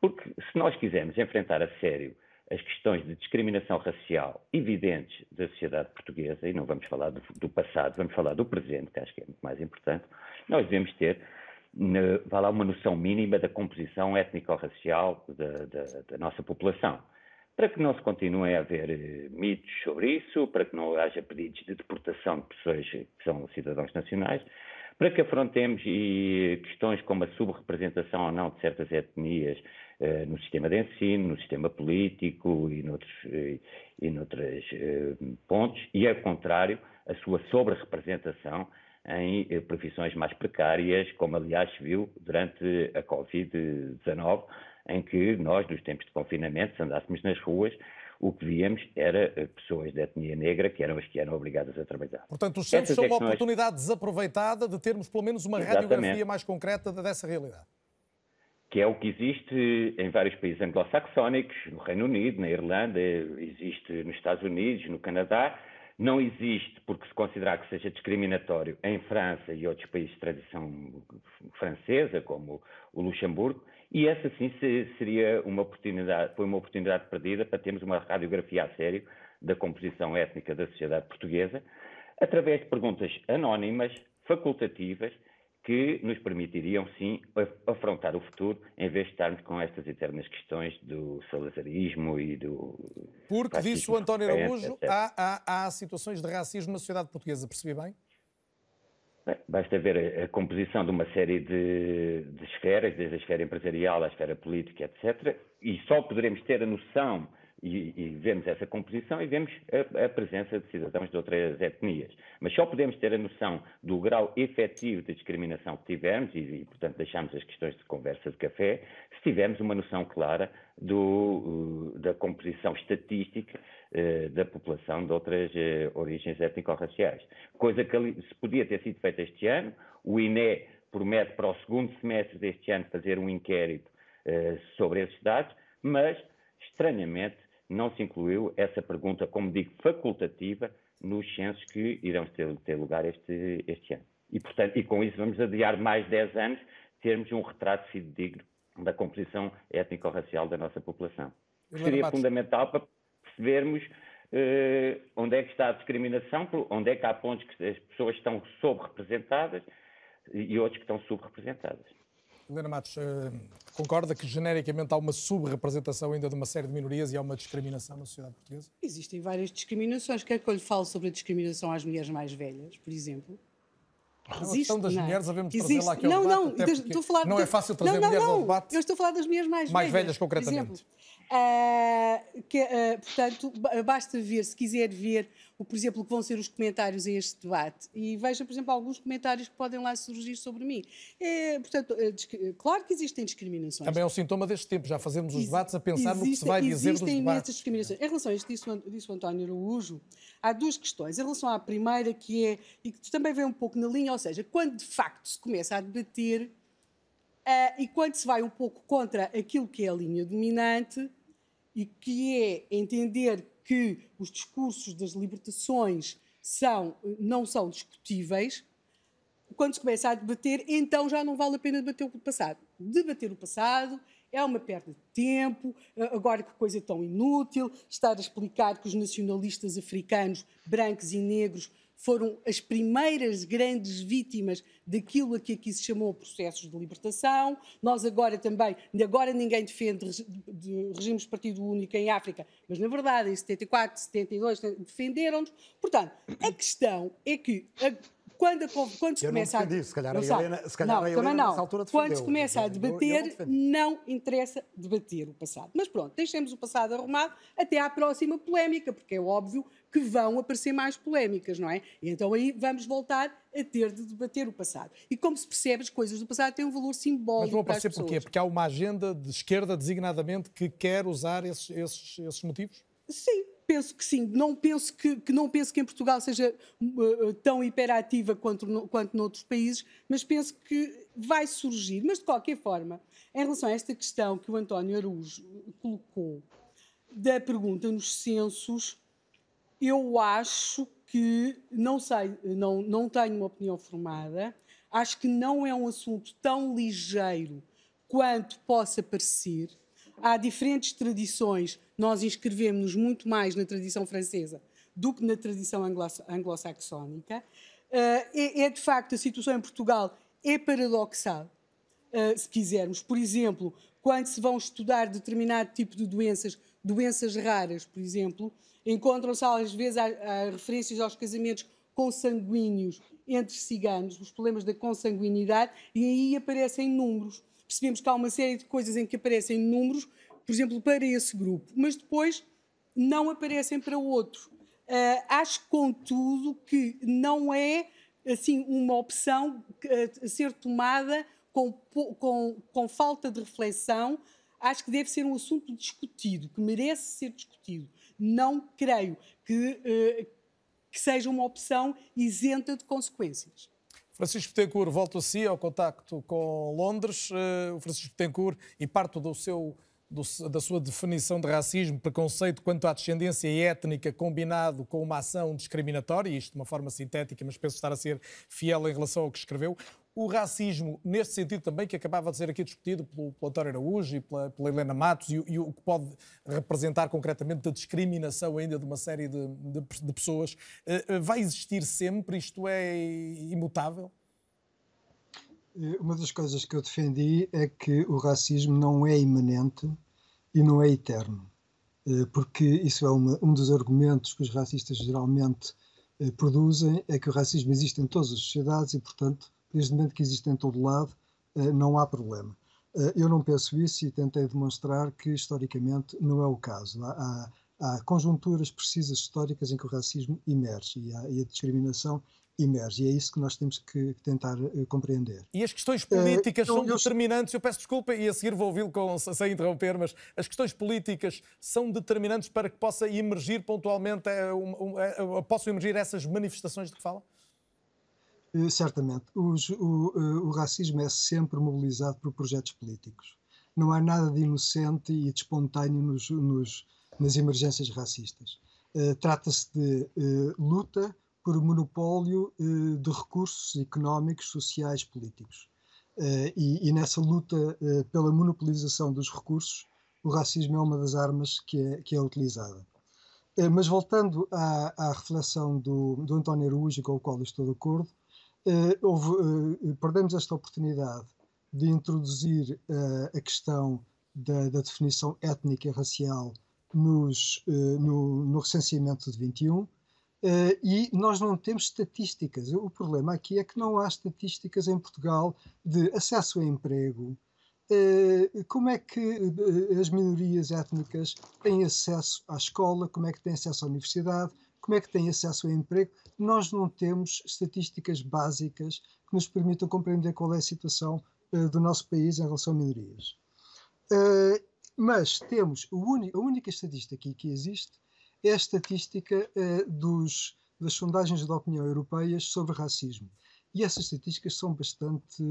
porque se nós quisermos enfrentar a sério as questões de discriminação racial evidentes da sociedade portuguesa, e não vamos falar do, do, passado, vamos falar do presente, que acho que é muito mais importante, nós devemos ter vá lá, uma noção mínima da composição étnico-racial da, da, da, nossa população. Para que não se continuem a haver eh, mitos sobre isso, para que não haja pedidos de deportação de pessoas que são cidadãos nacionais, para que afrontemos e questões como a subrepresentação ou não de certas etnias eh, no sistema de ensino, no sistema político e noutros, eh, e noutros eh, pontos, e, ao contrário, a sua sobre-representação em profissões mais precárias, como aliás se viu durante a Covid-19, em que nós, nos tempos de confinamento, se andássemos nas ruas, o que víamos era eh, pessoas de etnia negra que eram as que eram obrigadas a trabalhar. Portanto, os centros são uma oportunidade desaproveitada de termos pelo menos uma Exatamente. radiografia mais concreta dessa realidade. Que é o que existe em vários países anglo-saxónicos, no Reino Unido, na Irlanda, existe nos Estados Unidos, no Canadá, não existe porque se considerar que seja discriminatório em França e outros países de tradição francesa, como o Luxemburgo, e essa sim seria uma oportunidade, foi uma oportunidade perdida para termos uma radiografia a sério da composição étnica da sociedade portuguesa, através de perguntas anónimas, facultativas, que nos permitiriam, sim, afrontar o futuro, em vez de estarmos com estas eternas questões do salazarismo e do. Porque, disse o António Araújo, há, há, há situações de racismo na sociedade portuguesa, percebi bem? Basta ver a, a, composição de uma série de, de, esferas, desde a esfera empresarial à esfera política, etc. E só poderemos ter a noção e, e vemos essa composição e vemos a, a, presença de cidadãos de outras etnias. Mas só podemos ter a noção do grau efetivo de discriminação que tivermos e, e portanto, deixamos as questões de conversa de café, se tivermos uma noção clara do, uh, da composição estatística uh, da população de outras uh, origens étnico-raciais. Coisa que se podia ter sido feita este ano, o INE promete para o segundo semestre deste ano fazer um inquérito uh, sobre esses dados, mas, estranhamente, não se incluiu essa pergunta, como digo, facultativa nos censos que irão ter, ter lugar este, este, ano. E, portanto, e com isso vamos adiar mais 10 anos termos um retrato fidedigno da composição étnico-racial da nossa população. Seria fundamental para percebermos uh, onde é que está a discriminação, onde é que há pontos que as pessoas estão sobre-representadas e outros que estão subrepresentadas. Helena Matos, uh, concorda que genericamente há uma sub-representação ainda de uma série de minorias e há uma discriminação na sociedade portuguesa? Existem várias discriminações. Quer que eu lhe fale sobre a discriminação às mulheres mais velhas, por exemplo? Existe, a questão das não. mulheres, havemos trazer lá aqui ao não, debate. Não, estou a falar não de... é fácil trazer não, não, mulheres não. ao debate. Eu estou a falar das mulheres mais, mais velhas. velhas, concretamente. Uh, que, uh, portanto, basta ver, se quiser ver, por exemplo, o que vão ser os comentários a este debate, e veja, por exemplo, alguns comentários que podem lá surgir sobre mim. É, portanto, uh, claro que existem discriminações. Também é um sintoma deste tempo, já fazemos os debates a pensar existem, no que se vai dizer dos debates. Existem discriminações. Em relação a isto, disse, disse o António Araújo, há duas questões. Em relação à primeira, que é, e que também vem um pouco na linha, ou seja, quando de facto se começa a debater Uh, e quando se vai um pouco contra aquilo que é a linha dominante, e que é entender que os discursos das libertações são, não são discutíveis, quando se começa a debater, então já não vale a pena debater o passado. Debater o passado é uma perda de tempo, agora que coisa tão inútil, estar a explicar que os nacionalistas africanos, brancos e negros, foram as primeiras grandes vítimas daquilo a que aqui se chamou processos de libertação. Nós agora também, agora ninguém defende de regimes de partido único em África, mas na verdade em 74, 72 defenderam-nos. Portanto, a questão é que quando, quando se eu começa não defendi, a. Se calhar não a Helena, se calhar não, a Helena não. nessa altura defendeu. Quando se começa a debater, eu, eu não interessa debater o passado. Mas pronto, deixemos o passado arrumado até à próxima polémica, porque é óbvio que vão aparecer mais polémicas, não é? E então aí vamos voltar a ter de debater o passado. E como se percebe, as coisas do passado têm um valor simbólico Mas vão aparecer porquê? Porque há uma agenda de esquerda, designadamente, que quer usar esses, esses, esses motivos? Sim, penso que sim. Não penso que, que, não penso que em Portugal seja uh, tão hiperativa quanto, no, quanto noutros países, mas penso que vai surgir. Mas, de qualquer forma, em relação a esta questão que o António Araújo colocou, da pergunta nos censos, eu acho que, não sei, não, não tenho uma opinião formada, acho que não é um assunto tão ligeiro quanto possa parecer. Há diferentes tradições, nós inscrevemos-nos muito mais na tradição francesa do que na tradição anglo-saxónica. Uh, é, é, de facto, a situação em Portugal é paradoxal, uh, se quisermos. Por exemplo, quando se vão estudar determinado tipo de doenças, doenças raras, por exemplo, encontram-se às vezes referências aos casamentos consanguíneos entre ciganos, os problemas da consanguinidade, e aí aparecem números. Percebemos que há uma série de coisas em que aparecem números, por exemplo, para esse grupo, mas depois não aparecem para outro. Uh, acho, contudo, que não é assim uma opção a ser tomada com, com, com falta de reflexão. Acho que deve ser um assunto discutido, que merece ser discutido não creio que, uh, que seja uma opção isenta de consequências. Francisco Betancourt, volto a si ao contacto com Londres. Uh, Francisco Betancourt, e parto do seu, do, da sua definição de racismo, preconceito quanto à descendência étnica combinado com uma ação discriminatória, isto de uma forma sintética, mas penso estar a ser fiel em relação ao que escreveu o racismo, neste sentido também, que acabava de ser aqui discutido pelo, pelo António Araújo e pela, pela Helena Matos, e, e, o que pode representar concretamente da discriminação ainda de uma série de, de, de pessoas, uh, vai existir sempre? Isto é imutável? Eh, uma das coisas que eu defendi é que o racismo não é imanente e não é eterno, porque isso é uma, um dos argumentos que os racistas geralmente produzem, é que o racismo existe em todas as sociedades e, portanto, desde o momento que existe em todo lado, eh, não há problema. Eh, eu não penso isso e tentei demonstrar que, historicamente, não é o caso. Há, há conjunturas precisas históricas em que o racismo emerge e e a discriminação emerge. E é isso que nós temos que tentar uh, compreender. E as questões políticas uh, são eu, determinantes. Eu peço desculpa e a seguir vou ouvi-lo sem interromper, mas as questões políticas são determinantes para que possa emergir pontualmente, um, um, possam emergir essas manifestações de que fala? Eh, certamente. Os, o, eh, o, racismo é sempre mobilizado por projetos políticos. Não há nada de inocente e de espontâneo nos, nos, nas emergências racistas. Trata-se de luta por monopólio uh, de recursos económicos, sociais, políticos. E, e, nessa luta pela monopolização dos recursos, o racismo é uma das armas que é, que é utilizada. Mas voltando à, à reflexão do, do António Araújo, com o qual estou de acordo, houve, perdemos esta oportunidade de introduzir a questão da, da, definição étnica e racial nos, no, no, recenseamento de 21 uh, e nós não temos estatísticas. O problema aqui é que não há estatísticas em Portugal de acesso a emprego, como é que as minorias étnicas têm acesso à escola, como é que têm acesso à universidade, como é que têm acesso ao emprego. Nós não temos estatísticas básicas que nos permitam compreender qual é a situação uh, do nosso país em relação a minorias. Uh, mas temos a única estatística aqui que existe é a estatística uh, dos, das sondagens de opinião europeias sobre racismo. E essas estatísticas são bastante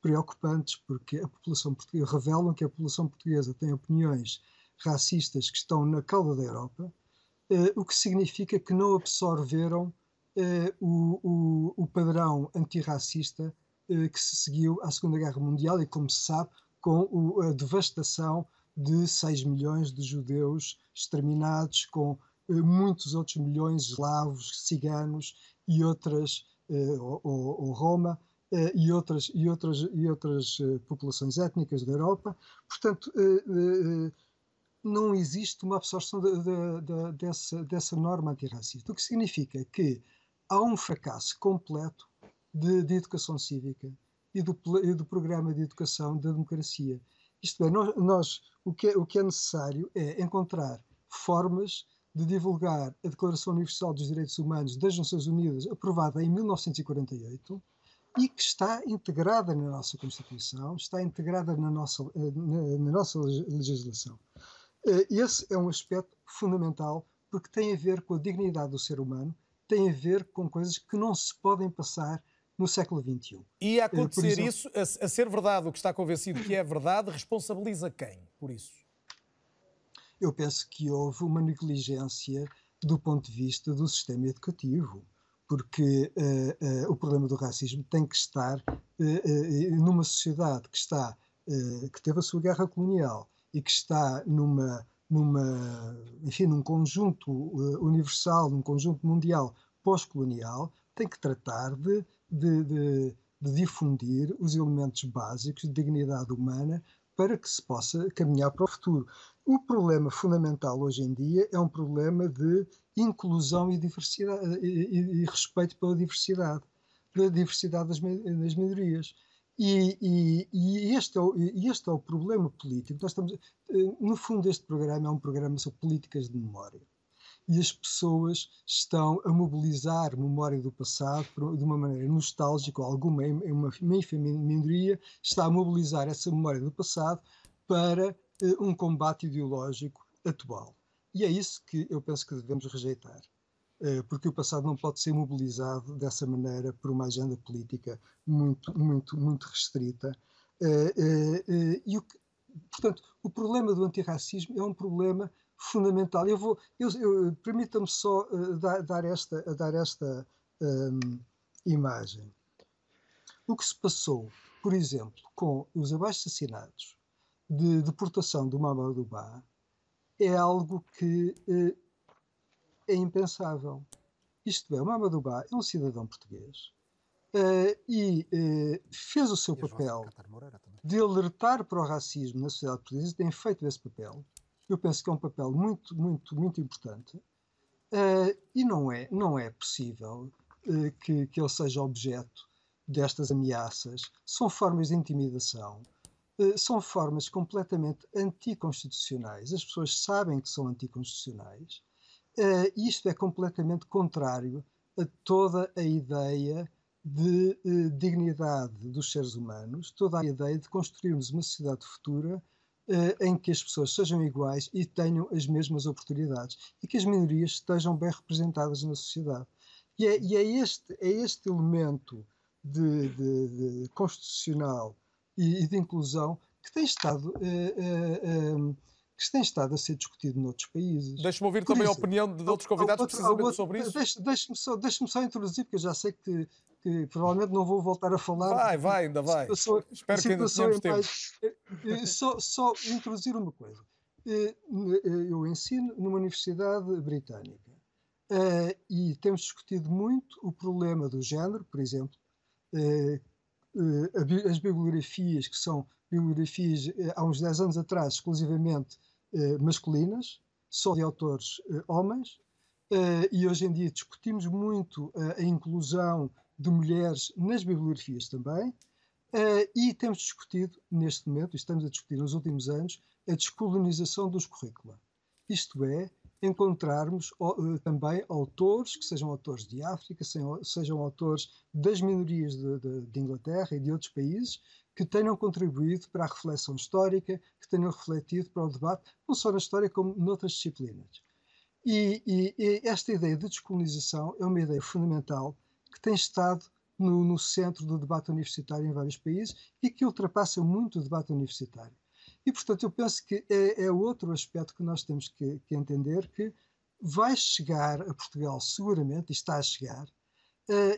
preocupantes porque a população portuguesa revelam que a população portuguesa tem opiniões racistas que estão na cauda da Europa, o que significa que não absorveram uh, o, o, o, padrão antirracista uh, que se seguiu à Segunda Guerra Mundial e, como se sabe, com o, a devastação de 6 milhões de judeus exterminados, com uh, muitos outros milhões eslavos, ciganos e outras, ou, ou, Roma, e outras, e outras, e outras populações étnicas da Europa. Portanto, não existe uma absorção de, de, de, dessa, dessa norma antirracista, o que significa que há um fracasso completo de, de educação cívica e do, e do, programa de educação da democracia. Isto é, nós, nós o, que é, o que é necessário é encontrar formas de divulgar a Declaração Universal dos Direitos Humanos das Nações Unidas, aprovada em 1948, e que está integrada na nossa Constituição, está integrada na nossa, na, na nossa legislação. Eh, esse é um aspecto fundamental porque tem a ver com a dignidade do ser humano tem a ver com coisas que não se podem passar no século XXI. E a eh, acontecer exemplo, isso, a, a, ser verdade o que está convencido que é verdade, responsabiliza quem por isso? Eu penso que houve uma negligência do ponto de vista do sistema educativo, porque uh, uh, o problema do racismo tem que estar uh, numa sociedade que está que teve a sua guerra colonial e que está numa numa, enfim, num conjunto universal, num conjunto mundial pós-colonial, tem que tratar de, de, de, de, difundir os elementos básicos de dignidade humana para que se possa caminhar para o futuro. O problema fundamental hoje em dia é um problema de inclusão e, diversidade, e, e respeito pela diversidade, da diversidade das, das minorias. E, e, e, este é o, este é o problema político. Nós estamos, eh, no fundo, este programa é um programa sobre políticas de memória. E as pessoas estão a mobilizar memória do passado de uma maneira nostálgica, ou alguma, uma, minoria está a mobilizar essa memória do passado para uh, um combate ideológico atual. E é isso que eu penso que devemos rejeitar. Eh, porque o passado não pode ser mobilizado dessa maneira por uma agenda política muito, muito, muito restrita. Eh, e o que, portanto, o problema do antirracismo é um problema fundamental. Eu vou, eu, eu permita-me só dar, dar, esta, dar esta um, imagem. O que se passou, por exemplo, com os abaixo-assinados de deportação do Mamadou Ba é algo que é impensável. Isto é, o Mamadou Ba é um cidadão português uh, e uh, fez o seu papel de alertar para o racismo na sociedade portuguesa, tem feito esse papel. Eu penso que é um papel muito, muito, muito importante. Uh, e não é, não é possível que, que ele seja objeto destas ameaças. São formas de intimidação. são formas completamente anticonstitucionais. As pessoas sabem que são anticonstitucionais Uh, isto é completamente contrário a toda a ideia de uh, dignidade dos seres humanos, toda a ideia de construirmos uma sociedade futura uh, em que as pessoas sejam iguais e tenham as mesmas oportunidades e que as minorias estejam bem representadas na sociedade. E é, e é este, é este elemento de, de, de constitucional e, e, de inclusão que tem estado que tem estado a ser discutido noutros países. Deixe-me ouvir Por também isso, a opinião de outros convidados precisamente sobre isso. Deixe-me só, deixe só introduzir, porque eu já sei que, que provavelmente não vou voltar a falar. Vai, vai, ainda vai. Situação, Espero que ainda tenhamos tempo. Mais, eh, eh, só, só introduzir uma coisa. Eh, eu ensino numa universidade britânica e temos discutido muito o problema do género, por exemplo, as bibliografias, que são bibliografias há uns 10 anos atrás exclusivamente masculinas, só de autores homens, e hoje em dia discutimos muito a inclusão de mulheres nas bibliografias também, e temos discutido neste momento, e estamos a discutir nos últimos anos, a descolonização dos currícula. Isto é, encontrarmos também autores que sejam autores de África, sejam autores das minorias de, de, de, Inglaterra e de outros países que tenham contribuído para a reflexão histórica, que tenham refletido para o debate, não só na história como noutras disciplinas. E, e, e esta ideia de descolonização é uma ideia fundamental que tem estado no, no centro do debate universitário em vários países e que ultrapassa muito o debate universitário. E, portanto, eu penso que é, é outro aspecto que nós temos que, que, entender que vai chegar a Portugal seguramente, e está a chegar,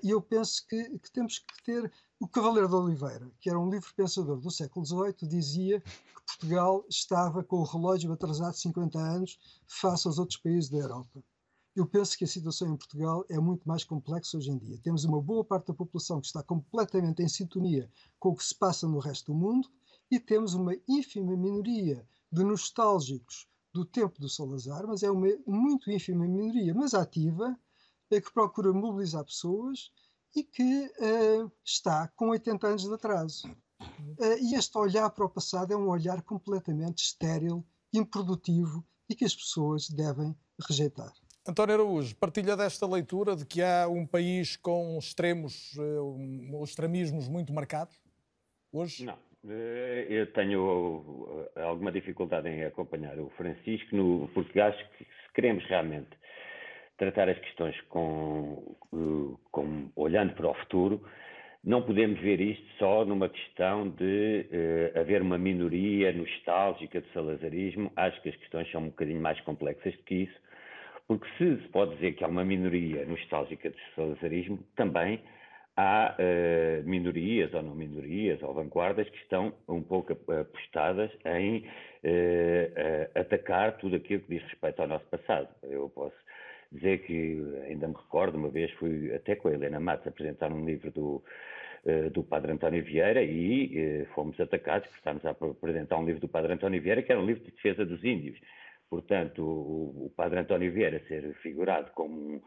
e eu penso que, que, temos que ter... O Cavaleiro de Oliveira, que era um livre pensador do século XVIII, dizia que Portugal estava com o relógio atrasado 50 anos face aos outros países da Europa. Eu penso que a situação em Portugal é muito mais complexa hoje em dia. Temos uma boa parte da população que está completamente em sintonia com o que se passa no resto do mundo, e temos uma ínfima minoria de nostálgicos do tempo do Salazar, mas é uma muito ínfima minoria, mas ativa, que procura mobilizar pessoas e que uh, está com 80 anos de atraso. Uh, e este olhar para o passado é um olhar completamente estéril, improdutivo e que as pessoas devem rejeitar. António Araújo, partilha desta leitura de que há um país com extremos, uh, extremismos muito marcados hoje? Não. Eh, eu tenho eh, alguma dificuldade em acompanhar o Francisco, no, porque acho que se queremos realmente tratar as questões com, eh, com, olhando para o futuro, não podemos ver isto só numa questão de uh, haver uma minoria nostálgica do salazarismo. Acho que as questões são um bocadinho mais complexas do que isso, porque se se pode dizer que há uma minoria nostálgica do salazarismo, também há uh, minorias ou não minorias ou vanguardas que estão um pouco apostadas em uh, atacar tudo aquilo que diz respeito ao nosso passado. Eu posso dizer que ainda me recordo, uma vez fui até com a Helena Matos apresentar um livro do, do Padre António Vieira e fomos atacados por estarmos a apresentar um livro do Padre António Vieira que era um livro de defesa dos índios. Portanto, o, o Padre António Vieira ser figurado como um,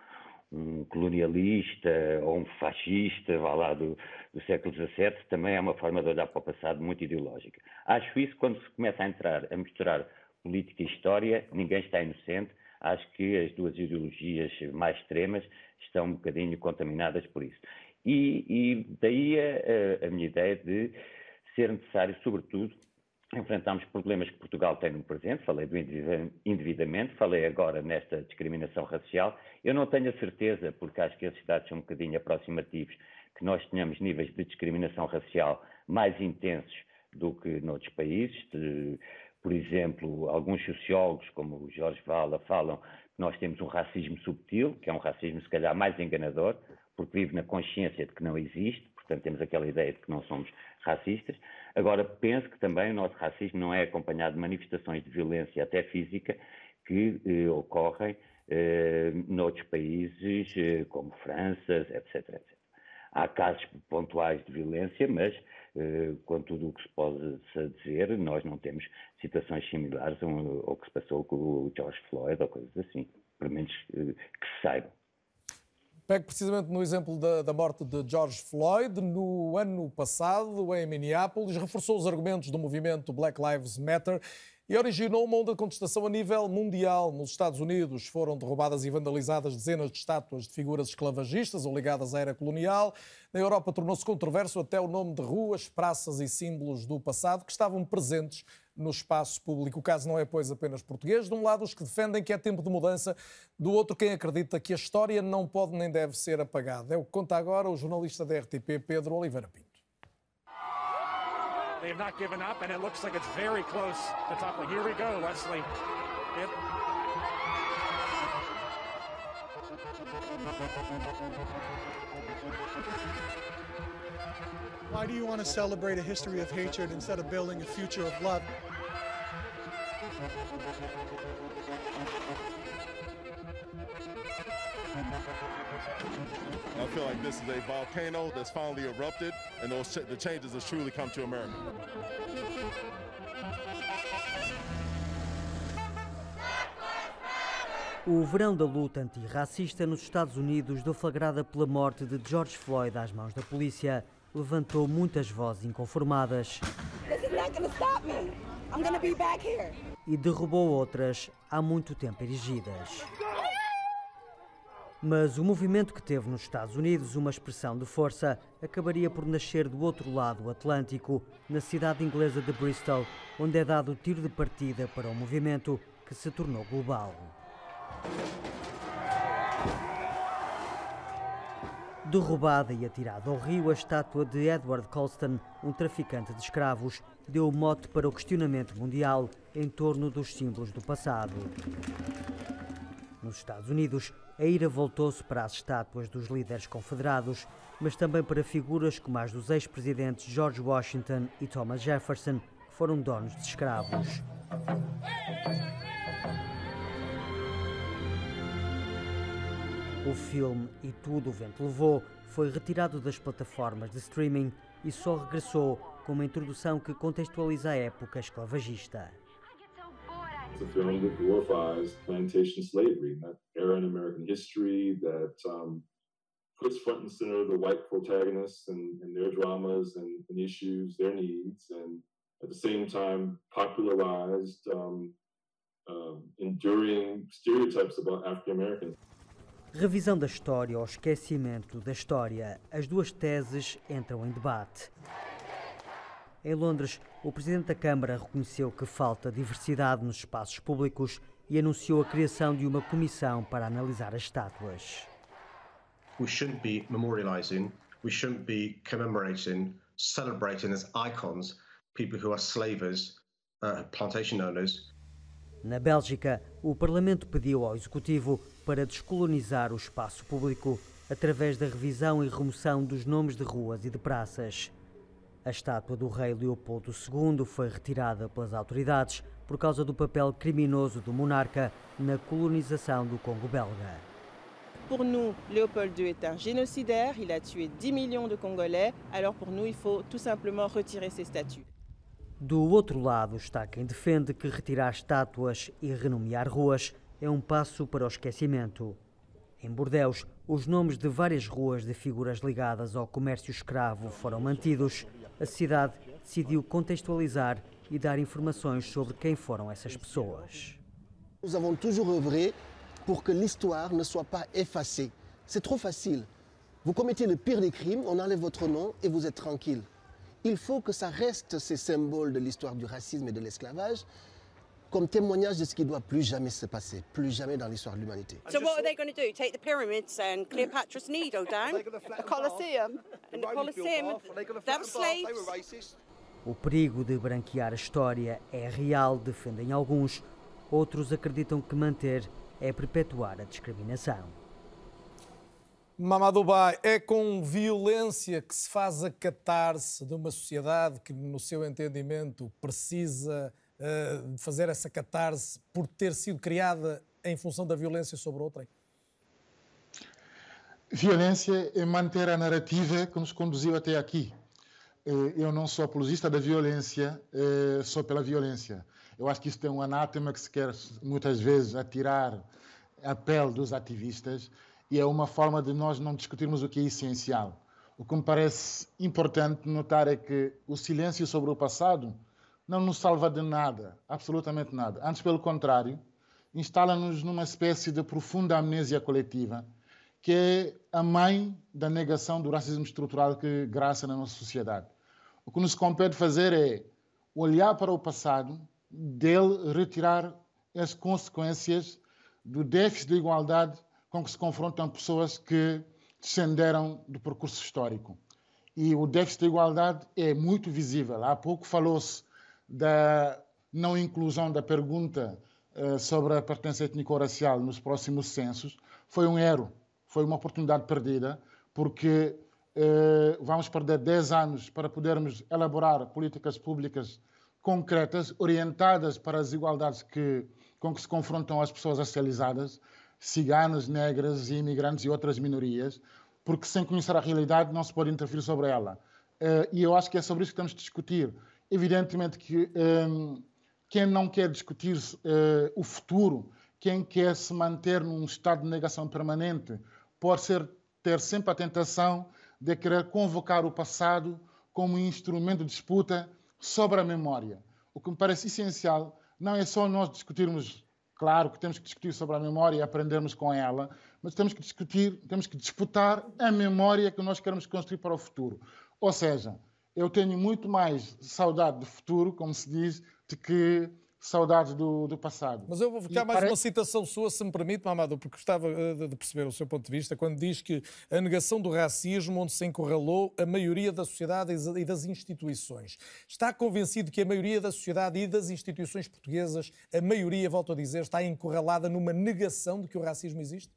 um colonialista ou um fascista, vá lá, do, do, século XVII, também é uma forma de olhar para o passado muito ideológica. Acho isso quando se começa a entrar, a misturar política e história, ninguém está inocente. Acho que as duas ideologias mais extremas estão um bocadinho contaminadas por isso. E, e daí a, a minha ideia de ser necessário, sobretudo, enfrentamos problemas que Portugal tem no presente, falei do endividamento, falei agora nesta discriminação racial. Eu não tenho a certeza, porque acho que esses dados são um bocadinho aproximativos, que nós tenhamos níveis de discriminação racial mais intensos do que noutros países. De, por exemplo, alguns sociólogos, como o Jorge Vala, falam que nós temos um racismo subtil, que é um racismo se calhar mais enganador, porque vive na consciência de que não existe, portanto temos aquela ideia de que não somos racistas. Agora, penso que também o nosso racismo não é acompanhado de manifestações de violência, até física, que eh, ocorrem eh, noutros países, eh, como França, etc, etc. Há casos pontuais de violência, mas, eh, com tudo o que se pode dizer, nós não temos situações similares ao, que se passou com o George Floyd ou coisas assim, pelo menos eh, que se saiba. Pego precisamente no exemplo da, da, morte de George Floyd. No ano passado, em Minneapolis, reforçou os argumentos do movimento Black Lives Matter e originou uma onda de contestação a nível mundial. Nos Estados Unidos foram derrubadas e vandalizadas dezenas de estátuas de figuras esclavagistas ou ligadas à era colonial. Na Europa tornou-se controverso até o nome de ruas, praças e símbolos do passado que estavam presentes no espaço público. O caso não é, pois, apenas português. De um lado, os que defendem que é tempo de mudança, do outro, quem acredita que a história não pode nem deve ser apagada. É o que conta agora o jornalista da RTP, Pedro Oliveira Pinto. They have not given up, and it looks like it's very close to toppling. Here we go, Leslie. It... Why do you want to celebrate a history of hatred instead of building a future of love? I feel like this is a volcano that's finally erupted, and those ch- the changes have truly come to America. O verão da luta antirracista nos Estados Unidos, deflagrada pela morte de George Floyd às mãos da polícia, levantou muitas vozes inconformadas This is not gonna stop me. I'm gonna be back here. e derrubou outras há muito tempo erigidas. Mas o movimento que teve nos Estados Unidos uma expressão de força acabaria por nascer do outro lado do Atlântico, na cidade inglesa de Bristol, onde é dado o tiro de partida para um movimento que se tornou global. Derrubada e atirada ao rio, a estátua de Edward Colston, um traficante de escravos, deu o mote para o questionamento mundial em torno dos símbolos do passado. Nos Estados Unidos, a ira voltou-se para as estátuas dos líderes confederados, mas também para figuras como as dos ex-presidentes George Washington e Thomas Jefferson, que foram donos de escravos. O filme E Tudo o Vento Levou foi retirado das plataformas de streaming e só regressou com uma introdução que contextualiza a época esclavagista. It's a film that glorifies plantation slavery, that era in American history that um, puts front and center the white protagonists and, and their dramas and, and issues, their needs, and at the same time popularized um, um, enduring stereotypes about African Americans. Revisão da história ou esquecimento da história. As duas teses entram em debate. Em Londres, o presidente da Câmara reconheceu que falta diversidade nos espaços públicos e anunciou a criação de uma comissão para analisar as estátuas. we shouldn't be memorializing, we shouldn't be commemorating, celebrating as icons people who are slavers, uh, plantation owners. Na Bélgica, o Parlamento pediu ao Executivo para descolonizar o espaço público através da revisão e remoção dos nomes de ruas e de praças. A estátua do rei Leopoldo II foi retirada pelas autoridades por causa do papel criminoso do monarca na colonização do Congo belga. Pour nous, Léopold II est un génocidaire, il a tué 10 millions de Congolais, alors pour nous, il faut tout simplement retirer ces statues. Do outro lado está quem defende que retirar estátuas e renomear ruas é um passo para o esquecimento. Em Bordeus, os nomes de várias ruas de figuras ligadas ao comércio escravo foram mantidos. A cidade decidiu contextualizar e dar informações sobre quem foram essas pessoas. Nous avons toujours œuvré pour que l'histoire ne soit pas effacée. C'est trop facile. Vous commettez le pire des crimes, on enlève votre nom et vous êtes tranquille. Il faut que ça reste ces symboles de l'histoire du racisme et de l'esclavage comme témoignage de ce qui ne doit plus jamais se passer, plus jamais dans l'histoire de l'humanité. So what are they going to do? Take the pyramids and Cleopatra's Needle down? The Colosseum? And the Colosseum, was slaves? O perigo de branquear a história é real, defendem alguns. Outros acreditam que manter é perpetuar a discriminação. Mamadou Ba, é com violência que se faz a catarse de uma sociedade que, no seu entendimento, precisa de fazer essa catarse por ter sido criada em função da violência sobre outrem? Violência é manter a narrativa que nos conduziu até aqui. Eu não sou apologista da violência só pela violência. Eu acho que isso tem um anátema que se quer muitas vezes atirar a pele dos ativistas e é uma forma de nós não discutirmos o que é essencial. O que me parece importante notar é que o silêncio sobre o passado não nos salva de nada, absolutamente nada. Antes, pelo contrário, instala-nos numa espécie de profunda amnésia coletiva, que é a mãe da negação do racismo estrutural que graça na nossa sociedade. O que nos compete fazer é olhar para o passado, dele retirar as consequências do déficit de igualdade com que se confrontam pessoas que descenderam do percurso histórico. E o déficit de igualdade é muito visível. Há pouco falou-se da não inclusão da pergunta uh, sobre a pertença étnico-racial nos próximos censos. Foi um erro, foi uma oportunidade perdida, porque uh, vamos perder 10 anos para podermos elaborar políticas públicas concretas, orientadas para as igualdades que, com que se confrontam as pessoas racializadas. ciganos, negras, imigrantes e outras minorias, porque sem conhecer a realidade não se pode interferir sobre ela. Uh, e eu acho que é sobre isso que temos de discutir. Evidentemente que um, quem não quer discutir uh, o futuro, quem quer se manter num estado de negação permanente, pode ser, ter sempre a tentação de querer convocar o passado como instrumento de disputa sobre a memória. O que me parece essencial não é só nós discutirmos, claro que temos que discutir sobre a memória e aprendermos com ela, mas temos que discutir, temos que disputar a memória que nós queremos construir para o futuro. Ou seja, eu tenho muito mais saudade do futuro, como se diz, de que saudades do, do passado. Mas eu vou ficar e mais uma citação sua, se me permite, Mamadou, porque gostava eh, de perceber o seu ponto de vista, quando diz que a negação do racismo, onde se encurralou a maioria da sociedade e das instituições. Está convencido que a maioria da sociedade e das instituições portuguesas, a maioria, volto a dizer, está encurralada numa negação de que o racismo existe?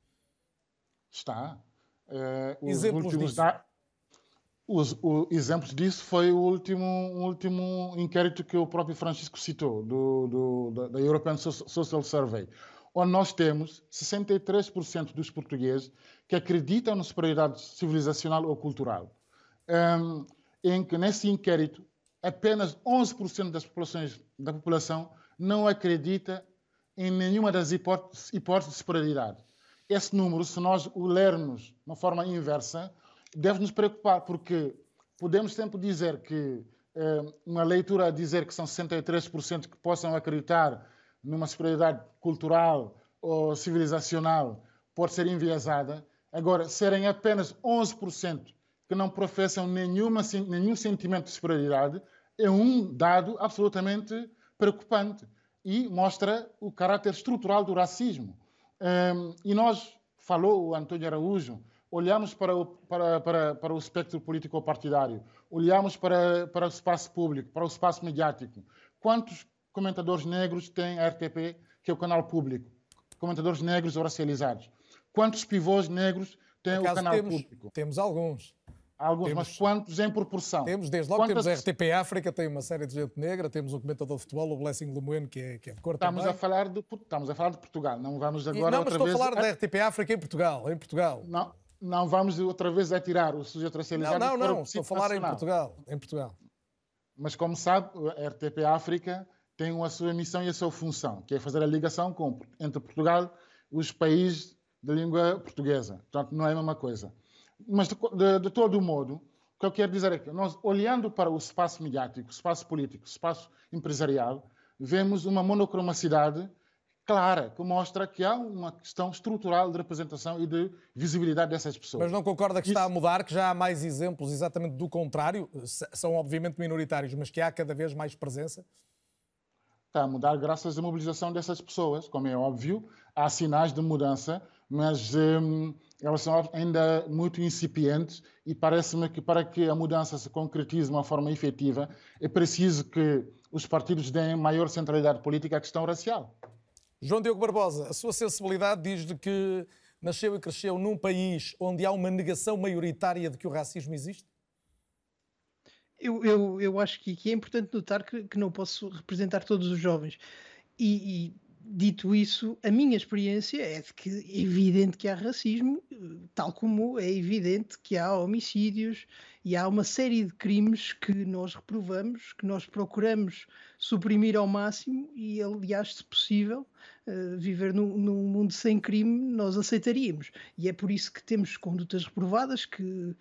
Está. Uh, Exemplos disso. Da os, o, exemplos disso foi o último, o último inquérito que o próprio Francisco citou, do, do, da European Social Survey, onde nós temos 63% dos portugueses que acreditam na superioridade civilizacional ou cultural. Um, em que nesse inquérito apenas 11% das populações, da população não acredita em nenhuma das hipóteses, hipóteses de superioridade. Esse número, se nós o lermos de uma forma inversa, deve nos preocupar, porque podemos sempre dizer que eh, uma leitura a dizer que são 63% que possam acreditar numa superioridade cultural ou civilizacional pode ser enviesada. Agora, serem apenas 11% que não professam nenhuma, nenhum sentimento de superioridade é um dado absolutamente preocupante e mostra o caráter estrutural do racismo. Um, e nós, falou o Antônio Araújo, olhamos para o, para, para, para o espectro político partidário, olhamos para, para o espaço público, para o espaço mediático. Quantos comentadores negros tem a RTP, que é o canal público? Comentadores negros ou racializados. Quantos pivôs negros tem o canal temos, público? Temos alguns. Alguns, temos, mas quantos em proporção? Temos, desde logo Quantas... temos a RTP África, tem uma série de gente negra, temos um comentador de futebol, o Blessing Lemoine, que é, que é de cor estamos também. A falar de, estamos a falar de Portugal, não vamos agora Não, mas estou vez... a falar da RTP África em Portugal, em Portugal. Não, não vamos outra vez a tirar o sujeito racializado. Não, não, não, estou a falar nacional. em Portugal, em Portugal. Mas como sabe, a RTP África tem a sua missão e a sua função, que é fazer a ligação com, entre Portugal e os países de língua portuguesa. Portanto, não é a mesma coisa. Mas, de, de, de todo modo, o que eu quero dizer é que nós, olhando para o espaço mediático, o espaço político, o espaço empresarial, vemos uma monocromacidade clara, que mostra que há uma questão estrutural de representação e de visibilidade dessas pessoas. Mas não concorda que Isso... está a mudar, que já há mais exemplos exatamente do contrário? São obviamente minoritários, mas que há cada vez mais presença? Está a mudar graças à mobilização dessas pessoas, como é óbvio. Há sinais de mudança, mas hum, elas são ainda muito incipientes e parece-me que para que a mudança se concretize de uma forma efetiva, é preciso que os partidos deem maior centralidade política à questão racial. João Diogo Barbosa, a sua sensibilidade diz de que nasceu e cresceu num país onde há uma negação maioritária de que o racismo existe? Eu, eu, eu acho que, que é importante notar que, que, não posso representar todos os jovens. E, e, dito isso, a minha experiência é de que é evidente que há racismo, tal como é evidente que há homicídios e há uma série de crimes que nós reprovamos, que nós procuramos suprimir ao máximo e, aliás, se possível, uh, viver num, num, mundo sem crime, nós aceitaríamos. E é por isso que temos condutas reprovadas, que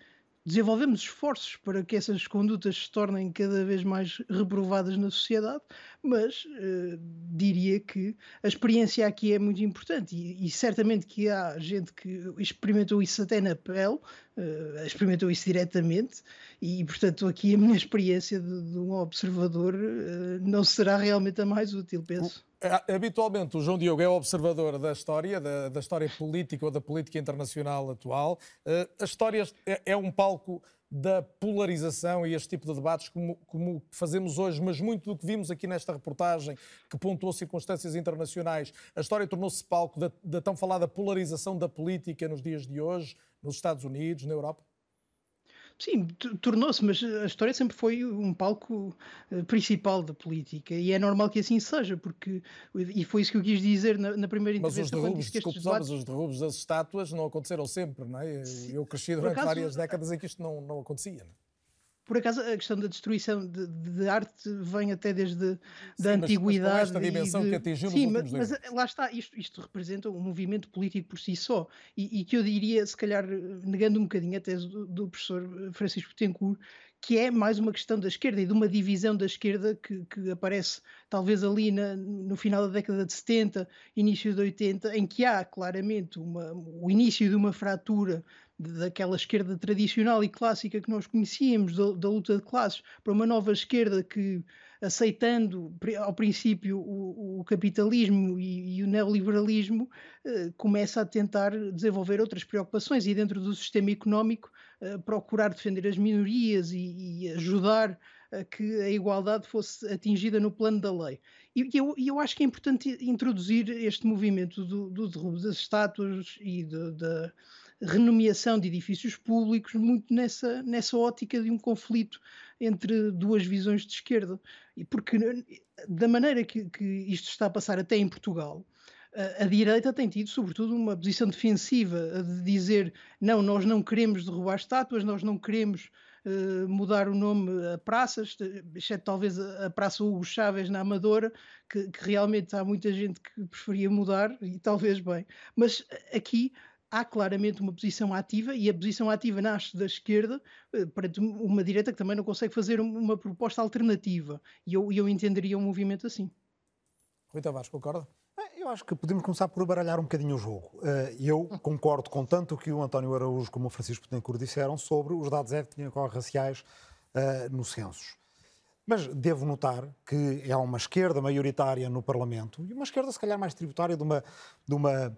desenvolvemos esforços para que essas condutas se tornem cada vez mais reprovadas na sociedade, mas uh, diria que a experiência aqui é muito importante e, e, certamente que há gente que experimentou isso até na pele, uh, experimentou isso diretamente e, portanto, aqui a minha experiência de, de um observador uh, não será realmente a mais útil, penso. É, habitualmente, o João Diogo é observador da história, da, da história política ou da política internacional atual. Uh, a história é, é, um palco da polarização e este tipo de debates como, como, fazemos hoje, mas muito do que vimos aqui nesta reportagem, que pontuou circunstâncias internacionais, a história tornou-se palco da, da tão falada polarização da política nos dias de hoje, nos Estados Unidos, na Europa? Sim, tornou-se, mas a história sempre foi um palco uh, principal da política e é normal que assim seja, porque, e foi isso que eu quis dizer na, na primeira mas intervenção. Mas os derrubos, desculpe, debates... mas os derrubos das estátuas não aconteceram sempre, não é? Eu cresci durante acaso, várias décadas em que isto não, não acontecia. Não é? Por acaso, a questão da destruição de, de arte vem até desde da antiguidade. Mas, mas esta dimensão de... que atingiu Sim, nos mas, mas lá está, isto, isto, representa um movimento político por si só. E, e, que eu diria, se calhar, negando um bocadinho a tese do, do professor Francisco Tencourt, que é mais uma questão da esquerda e de uma divisão da esquerda que, que aparece talvez ali na, no final da década de 70, início de 80, em que há claramente uma, o início de uma fratura daquela esquerda tradicional e clássica que nós conhecíamos, da, da, luta de classes, para uma nova esquerda que, aceitando ao princípio o, o capitalismo e, e, o neoliberalismo, eh, começa a tentar desenvolver outras preocupações e, dentro do sistema económico, eh, procurar defender as minorias e, e, ajudar a que a igualdade fosse atingida no plano da lei. E eu, eu acho que é importante introduzir este movimento do, do derrubo das estátuas e da renomeação de edifícios públicos, muito nessa, nessa ótica de um conflito entre duas visões de esquerda. E porque, da maneira que, que isto está a passar até em Portugal, a, direita tem tido, sobretudo, uma posição defensiva de dizer não, nós não queremos derrubar estátuas, nós não queremos Uh, mudar o nome a praças, exceto talvez a, Praça Hugo Chávez na Amadora, que, que, realmente há muita gente que preferia mudar, e talvez bem. Mas aqui há claramente uma posição ativa e a posição ativa nasce da esquerda eh, para uma direita que também não consegue fazer uma proposta alternativa. E eu, eu entenderia um movimento assim. Rui Tavares, concorda? Eu acho que podemos começar por baralhar um bocadinho o jogo. Eh, eu concordo com tanto o que o António Araújo como o Francisco Tencourt disseram sobre os dados étnico-raciais eh, no censos. Mas devo notar que é uma esquerda maioritária no Parlamento e uma esquerda, se calhar, mais tributária de uma, de uma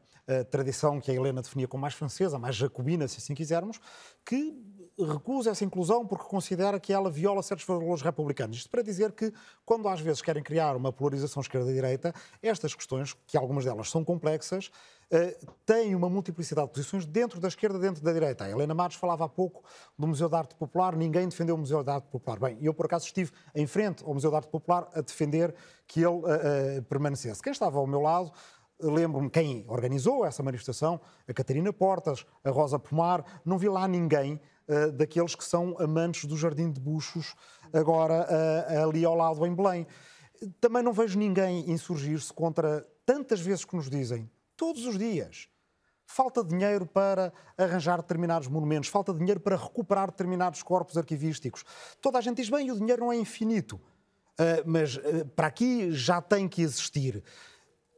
tradição que a Helena definia como mais francesa, mais jacobina, se assim quisermos, que recusa essa inclusão porque considera que ela viola certos valores republicanos. Isto para dizer que, quando às vezes querem criar uma polarização esquerda-direita, estas questões, que algumas delas são complexas, uh, têm uma multiplicidade de posições dentro da esquerda, dentro da direita. A Helena Matos falava há pouco do Museu de Arte Popular, ninguém defendeu o Museu de Arte Popular. Bem, eu por acaso estive em frente ao Museu de Arte Popular a defender que ele uh, uh, permanecesse. Quem estava ao meu lado lembro-me quem organizou essa manifestação, a Catarina Portas, a Rosa Pomar, não vi lá ninguém uh, daqueles que são amantes do Jardim de Buxos, agora uh, ali ao lado em Belém. Também não vejo ninguém insurgir-se contra tantas vezes que nos dizem, todos os dias, falta dinheiro para arranjar determinados monumentos, falta dinheiro para recuperar determinados corpos arquivísticos. Toda a gente diz, bem, o dinheiro não é infinito, uh, mas para aqui já tem que existir.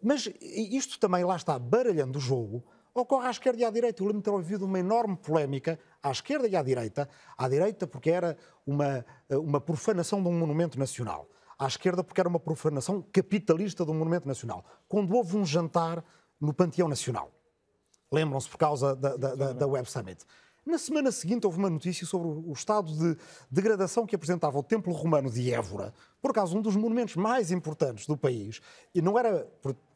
Mas isto também, lá está, baralhando o jogo, ocorre à esquerda e à direita. Eu lembro de ter ouvido uma enorme polémica à esquerda e à direita. À direita porque era uma, uma profanação de um monumento nacional. À esquerda porque era uma profanação capitalista de um monumento nacional. Quando houve um jantar no Panteão Nacional. Lembram-se por causa da, da, da, da Web Summit. Na semana seguinte houve uma notícia sobre o estado de degradação que apresentava o Templo Romano de Évora, por causa um dos monumentos mais importantes do país. E não era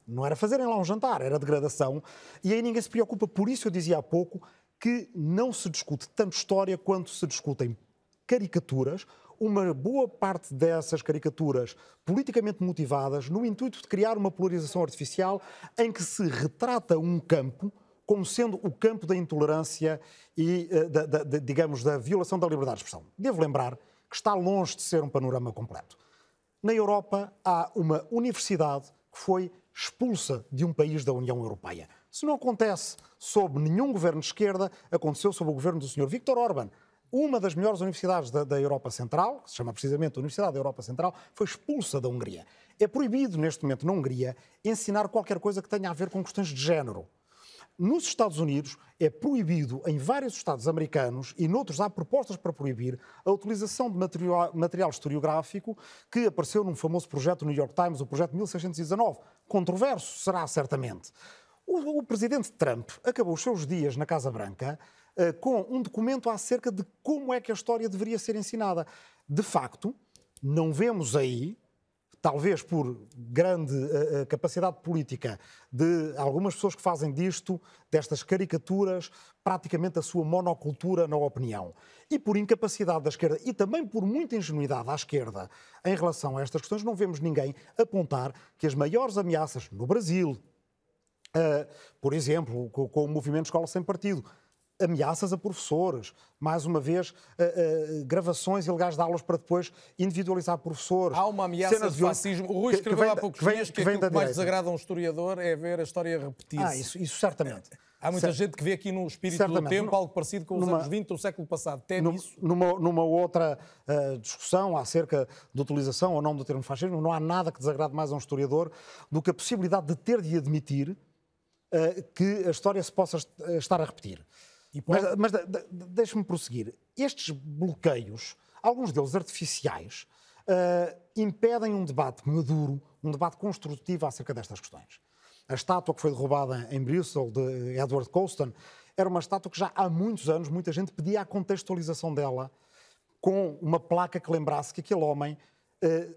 não era fazerem lá um jantar, era degradação. E aí ninguém se preocupa. Por isso eu dizia há pouco que não se discute tanto história quanto se discutem caricaturas. Uma boa parte dessas caricaturas politicamente motivadas, no intuito de criar uma polarização artificial em que se retrata um campo como sendo o campo da intolerância e, eh, da, da, da, digamos, da violação da liberdade de expressão. Devo lembrar que está longe de ser um panorama completo. Na Europa há uma universidade que foi expulsa de um país da União Europeia. Se não acontece sob nenhum governo de esquerda, aconteceu sob o governo do Sr. Viktor Orban. Uma das melhores universidades da, da, Europa Central, que se chama precisamente Universidade da Europa Central, foi expulsa da Hungria. É proibido, neste momento, na Hungria, ensinar qualquer coisa que tenha a ver com questões de género. Nos Estados Unidos é proibido em vários estados americanos e noutros há propostas para proibir a utilização de material, material historiográfico que apareceu num famoso projeto do New York Times, o projeto 1619. Controverso será certamente. O, o presidente Trump acabou os seus dias na Casa Branca uh, com um documento acerca de como é que a história deveria ser ensinada. De facto, não vemos aí talvez por grande uh, capacidade política de algumas pessoas que fazem disto, destas caricaturas, praticamente a sua monocultura na opinião. E por incapacidade da esquerda e também por muita ingenuidade à esquerda em relação a estas questões, não vemos ninguém apontar que as maiores ameaças no Brasil, uh, por exemplo, com, com o movimento Escola Sem Partido, ameaças a professores, mais uma vez, uh, uh, gravações ilegais de aulas para depois individualizar professores. Há uma ameaça de fascismo. O Rui escreveu há poucos que dias que, que, que, que mais desagrada a um historiador é ver a história repetir-se. Ah, isso, isso certamente. Há muita certo. gente que vê aqui no espírito certamente. do tempo algo parecido com os numa, anos 20 do século passado. Tem numa, isso? Numa, numa outra uh, discussão acerca da utilização ou não do termo fascismo, não há nada que desagrade mais a um historiador do que a possibilidade de ter de admitir que a história se possa estar a repetir. Mas, mas deixe-me prosseguir. Estes bloqueios, alguns deles artificiais, uh, impedem um debate maduro, um debate construtivo acerca destas questões. A estátua que foi derrubada em Bristol, de Edward Colston, era uma estátua que já há muitos anos muita gente pedia a contextualização dela com uma placa que lembrasse que aquele homem uh,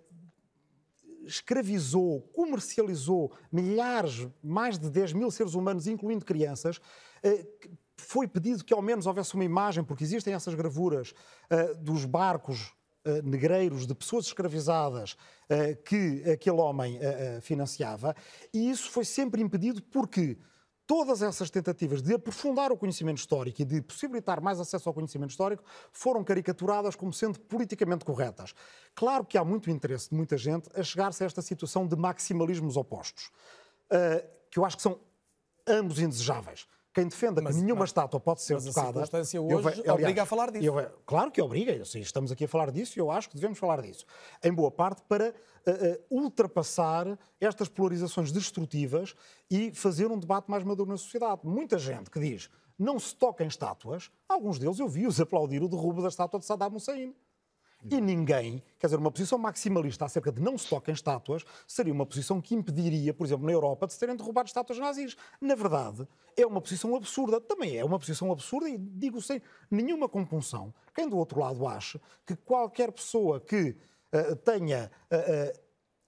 escravizou, comercializou milhares, mais de 10 mil seres humanos, incluindo crianças, uh, foi pedido que ao menos houvesse uma imagem, porque existem essas gravuras uh, dos barcos uh, negreiros de pessoas escravizadas uh, que aquele homem financiava, e isso foi sempre impedido porque todas essas tentativas de aprofundar o conhecimento histórico e de possibilitar mais acesso ao conhecimento histórico foram caricaturadas como sendo politicamente corretas. Claro que há muito interesse de muita gente a chegar-se a esta situação de maximalismos opostos, que eu acho que são ambos indesejáveis quem defenda mas, que nenhuma mas, estátua pode ser mas tocada. A circunstância hoje aliás, obriga a falar disso. Eu, claro que obriga, eu sei, estamos aqui a falar disso e eu acho que devemos falar disso. Em boa parte para uh, uh, ultrapassar estas polarizações destrutivas e fazer um debate mais maduro na sociedade. Muita gente que diz não se toca em estátuas, alguns deles eu vi-os aplaudir o derrubo da estátua de Saddam Hussein. E ninguém, quer dizer, uma posição maximalista acerca de não se toquem estátuas seria uma posição que impediria, por exemplo, na Europa, de se terem derrubado estátuas nazis. Na verdade, é uma posição absurda. Também é uma posição absurda e digo sem nenhuma compunção. Quem do outro lado acha que qualquer pessoa que uh, tenha. Uh, uh,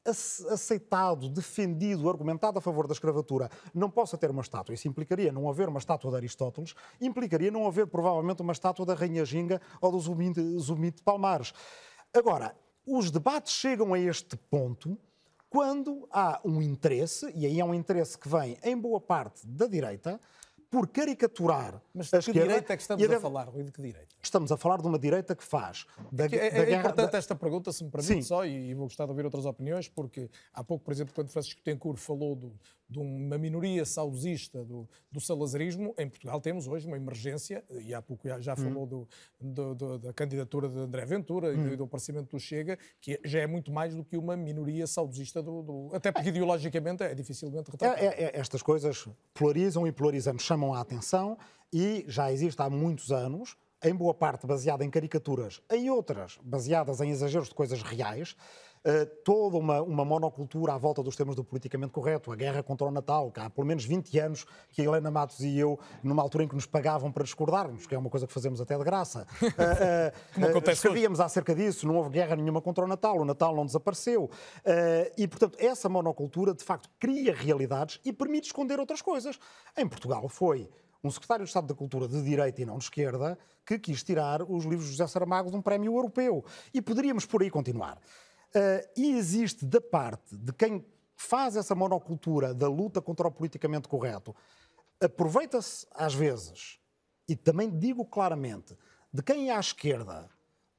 aceitado, defendido, argumentado a favor da escravatura, não possa ter uma estátua. Isso implicaria não haver uma estátua de Aristóteles, implicaria não haver provavelmente uma estátua da Rainha Ginga ou do Zumite de Palmares. Agora, os debates chegam a este ponto quando há um interesse, e aí é um interesse que vem em boa parte da direita, por caricaturar Mas de que esquerda, direita é que estamos a falar, Rui? De que direita? Estamos a falar de uma direita que faz... Da, é, é, é importante da... esta pergunta, se me permite Sim. só, e, e vou gostar de ouvir outras opiniões, porque há pouco, por exemplo, quando Francisco Tencourt falou do, de uma minoria saudosista do, do, salazarismo, em Portugal temos hoje uma emergência, e há pouco já, hum. falou do, do, do, da candidatura de André Ventura hum. e do aparecimento do Chega, que já é muito mais do que uma minoria saudosista do... até porque ideologicamente é dificilmente retratável. É, é, estas coisas polarizam e polarizando, chamam a atenção e já existe há muitos anos, em boa parte baseada em caricaturas, em outras baseadas em exageros de coisas reais, toda uma, uma monocultura à volta dos temas do politicamente correto, a guerra contra o Natal, que há pelo menos 20 anos que a Helena Matos e eu, numa altura em que nos pagavam para discordarmos, que é uma coisa que fazemos até de graça, uh, uh, escrevíamos acerca disso, não houve guerra nenhuma contra o Natal, o Natal não desapareceu. e, portanto, essa monocultura, de facto, cria realidades e permite esconder outras coisas. Em Portugal foi um secretário de Estado da Cultura de direita e não de esquerda que quis tirar os livros de José Saramago de um prémio europeu. E poderíamos por aí continuar. Uh, e existe da parte de quem faz essa monocultura da luta contra o politicamente correto, aproveita-se às vezes, e também digo claramente, de quem é à esquerda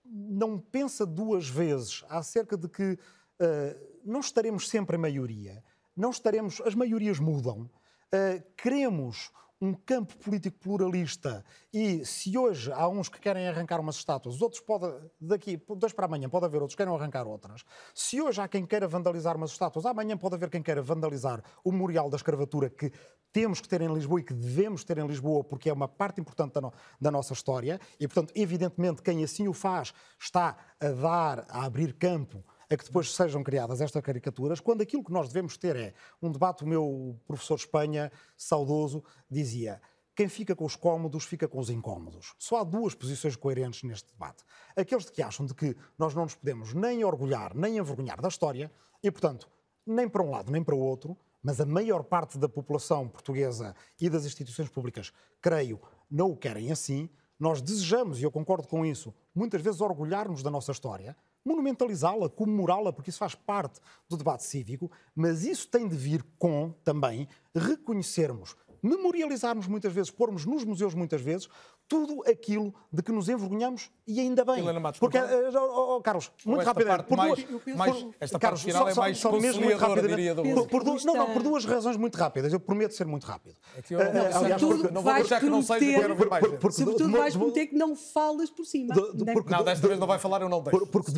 não pensa duas vezes acerca de que uh, não estaremos sempre em maioria, não estaremos, as maiorias mudam, uh, queremos um campo político pluralista e se hoje há uns que querem arrancar umas estátuas, os outros podem, daqui, dois para amanhã, pode haver outros que queiram arrancar outras. Se hoje há quem queira vandalizar umas estátuas, amanhã pode haver quem queira vandalizar o memorial da escravatura que temos que ter em Lisboa e que devemos ter em Lisboa porque é uma parte importante da, no, da nossa história e, portanto, evidentemente, quem assim o faz está a dar, a abrir campo a que depois sejam criadas estas caricaturas, quando aquilo que nós devemos ter é um debate, o meu professor Espanha, saudoso, dizia quem fica com os cómodos fica com os incómodos. Só há duas posições coerentes neste debate. Aqueles que acham de que nós não nos podemos nem orgulhar nem envergonhar da história e, portanto, nem para um lado nem para o outro, mas a maior parte da população portuguesa e das instituições públicas, creio, não o querem assim. Nós desejamos, e eu concordo com isso, muitas vezes orgulharmos da nossa história, monumentalizá-la, comemorá-la, porque isso faz parte do debate cívico, mas isso tem de vir com também reconhecermos memorializarmos muitas vezes, pormos nos museus muitas vezes, tudo aquilo de que nos envergonhamos e ainda bem. Matos, porque, oh, oh, Carlos, muito rapidamente. Por mais, duas, mais, esta Carlos, parte final só, é mais só, só mesmo muito rapidamente. Por, por duas, não, não, por duas razões muito rápidas. Eu prometo ser muito rápido. É que eu, não, uh, aliás, porque, não vou deixar que não seja, quero ver mais. Porque, Sobretudo vais prometer que não falas por cima. não, desta vez não vai falar, eu não deixo. Porque,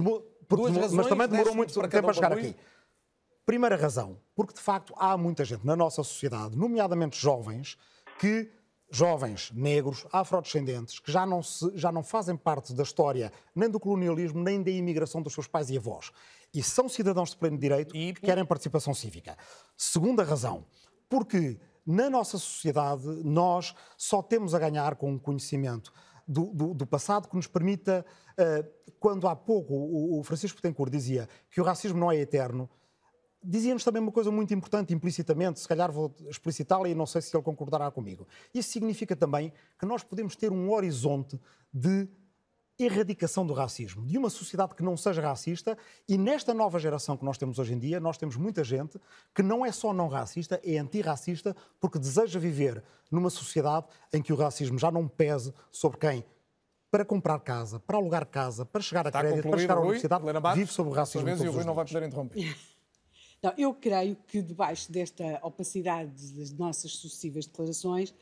mas também demorou muito tempo a chegar aqui. Primeira razão, porque de facto há muita gente na nossa sociedade, nomeadamente jovens, que jovens negros, afrodescendentes, que já não, se, já não fazem parte da história nem do colonialismo, nem da imigração dos seus pais e avós. E são cidadãos de pleno direito e que querem participação cívica. Segunda razão, porque na nossa sociedade nós só temos a ganhar com o conhecimento do, do, do passado que nos permita, uh, quando há pouco o, o Francisco Tencourt dizia que o racismo não é eterno, dizia-nos também uma coisa muito importante, implicitamente, se calhar vou explicitá-la e não sei se ele concordará comigo. Isso significa também que nós podemos ter um horizonte de erradicação do racismo, de uma sociedade que não seja racista, e nesta nova geração que nós temos hoje em dia, nós temos muita gente que não é só não racista, é antirracista, porque deseja viver numa sociedade em que o racismo já não pese sobre quem para comprar casa, para alugar casa, para chegar a crédito, para chegar à universidade, vive sobre o racismo. Vezes, e o Rui não vai poder interromper. Não, eu creio que debaixo desta opacidade das nossas sucessivas declarações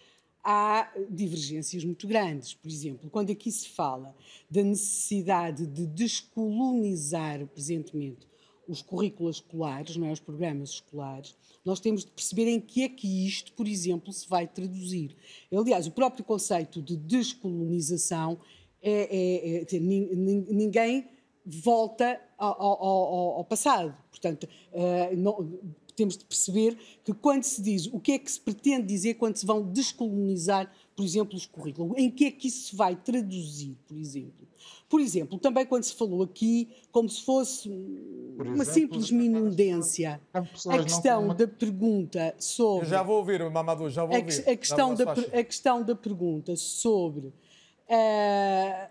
há divergências muito grandes. Por exemplo, quando aqui se fala da necessidade de descolonizar presentemente os currículos escolares, não é, os programas escolares, nós temos de perceber em que é que isto, por exemplo, se vai traduzir. Aliás, o próprio conceito de descolonização é, é, é ninguém volta ao, ao, ao passado. Portanto, uh, não, temos de perceber que quando se diz o que é que se pretende dizer quando se vão descolonizar, por exemplo, os currículos, em que é que isso se vai traduzir, por exemplo. Por exemplo, também quando se falou aqui como se fosse uma exemplo, simples minudência, a questão da pergunta sobre... Eu já vou ouvir, Mamadou, já vou ouvir. A, a questão, da, a questão da pergunta sobre a,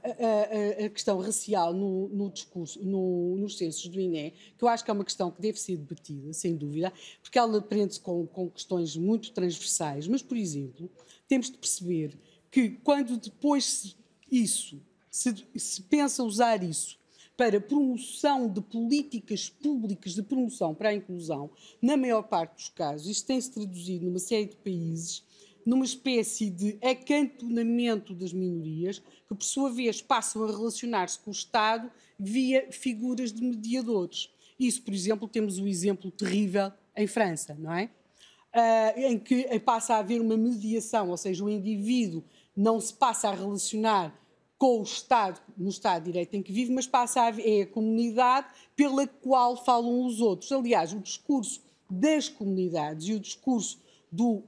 a, a, questão racial no, no discurso, no, nos censos do INE, que eu acho que é uma questão que deve ser debatida, sem dúvida, porque ela prende-se com, com questões muito transversais. Mas, por exemplo, temos de perceber que quando depois isso se, se pensa usar isso para promoção de políticas públicas de promoção para a inclusão, na maior parte dos casos, isso tem-se traduzido numa série de países numa espécie de acantonamento das minorias, que por sua vez passam a relacionar-se com o Estado via figuras de mediadores. Isso, por exemplo, temos o exemplo terrível em França, não é? Uh, em que passa a haver uma mediação, ou seja, o indivíduo não se passa a relacionar com o Estado, no Estado de Direito em que vive, mas passa a é a comunidade pela qual falam os outros. Aliás, o discurso das comunidades e o discurso do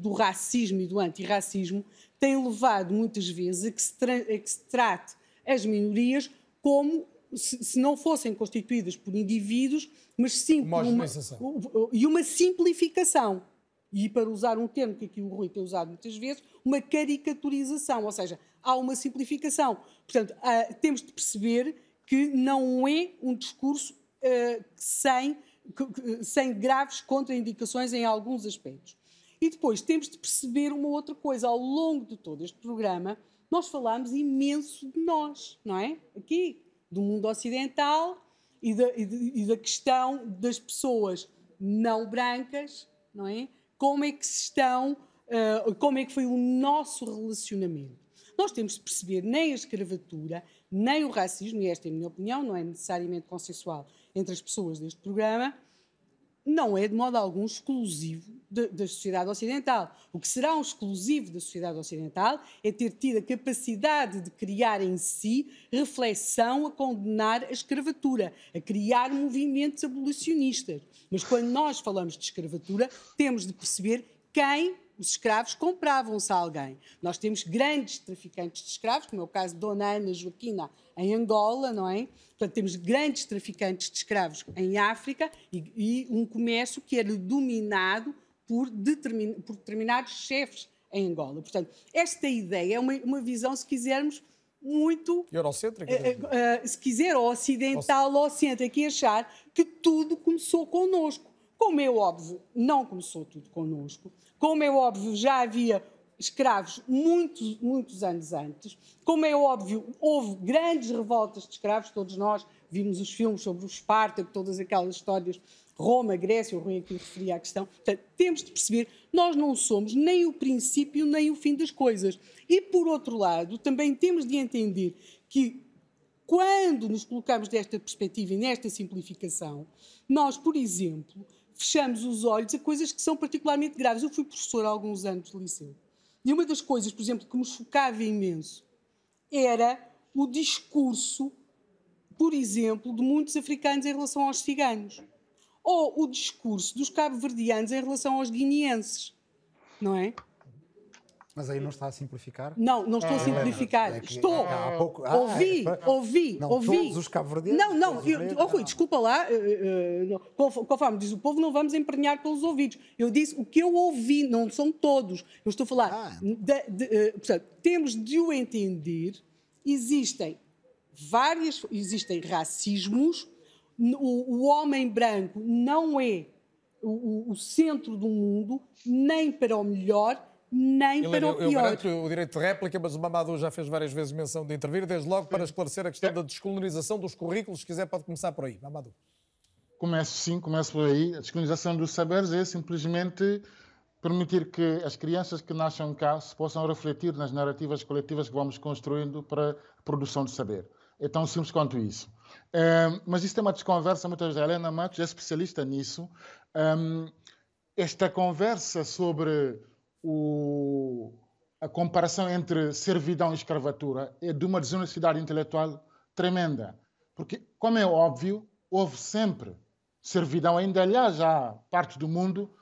do racismo e do antirracismo tem levado muitas vezes a que se, a que se trate as minorias como se, se, não fossem constituídas por indivíduos, mas sim uma por uma, e uma simplificação. E para usar um termo que aqui o Rui tem usado muitas vezes, uma caricaturização, ou seja, há uma simplificação. Portanto, uh, temos de perceber que não é um discurso uh, sem, sem graves contraindicações em alguns aspectos. E depois temos de perceber uma outra coisa. Ao longo de todo este programa, nós falamos imenso de nós, não é? Aqui, do mundo ocidental e da, e, de, e da questão das pessoas não brancas, não é? Como é que se estão, uh, como é que foi o nosso relacionamento. Nós temos de perceber nem a escravatura, nem o racismo, e esta é a minha opinião, não é necessariamente consensual entre as pessoas deste programa, não é de modo algum exclusivo da sociedade ocidental. O que será um exclusivo da sociedade ocidental é ter tido a capacidade de criar em si reflexão a condenar a escravatura, a criar movimentos abolicionistas. Mas quando nós falamos de escravatura, temos de perceber quem Os escravos compravam-se a alguém. Nós temos grandes traficantes de escravos, como é o caso de Dona Ana Joaquina em Angola, não é? Portanto, temos grandes traficantes de escravos em África e, e um comércio que era dominado por, determin, por determinados chefes em Angola. Portanto, esta ideia é uma, uma visão, se quisermos, muito. Eurocêntrica? Uh, uh, se quiser, ocidental ocêntrica, e achar que tudo começou connosco. Como é óbvio, não começou tudo connosco. Como é óbvio, já havia escravos muitos, muitos anos antes. Como é óbvio, houve grandes revoltas de escravos, todos nós vimos os filmes sobre o Esparta, todas aquelas histórias Roma, Grécia, o Rui aqui referia à questão. Portanto, temos de perceber, nós não somos nem o princípio nem o fim das coisas. E, por outro lado, também temos de entender que, quando nos colocamos desta perspectiva e nesta simplificação, nós, por exemplo, fechamos os olhos a coisas que são particularmente graves. Eu fui professor há alguns anos de liceu. E uma das coisas, por exemplo, que me chocava imenso era o discurso, por exemplo, de muitos africanos em relação aos ciganos ou o discurso dos cabo-verdianos em relação aos guineenses, não é? Mas aí não está a simplificar? Não, não estou a simplificar. É que, estou. É, pouco, ah, ouvi, é, ouvi, não, ouvi. Todos os cabo-verdianos? Não, não. Eu, oh, Rui, desculpa lá. Uh, uh, conforme diz o povo, não vamos emprenhar pelos ouvidos. Eu disse o que eu ouvi, não são todos. Eu estou a falar. Ah. De, de, uh, portanto, temos de o entender. Existem várias, existem racismos o, o homem branco não é o, o, centro do mundo, nem para o melhor, nem para o pior. Eu garanto o direito de réplica, mas o Mamadou já fez várias vezes menção de intervir, desde logo para esclarecer a questão da descolonização dos currículos. Se quiser, pode começar por aí. Mamadou. Começo sim, começo por aí. A descolonização dos saberes é simplesmente permitir que as crianças que nascem cá se possam refletir nas narrativas coletivas que vamos construindo para a produção de saber. É tão simples quanto isso. Um, mas isso é uma desconversa, muitas vezes. A Helena Matos é especialista nisso. Um, esta conversa sobre o, a comparação entre servidão e escravatura é de uma desonestidade intelectual tremenda. Porque, como é óbvio, houve sempre servidão, ainda aliás há partes do mundo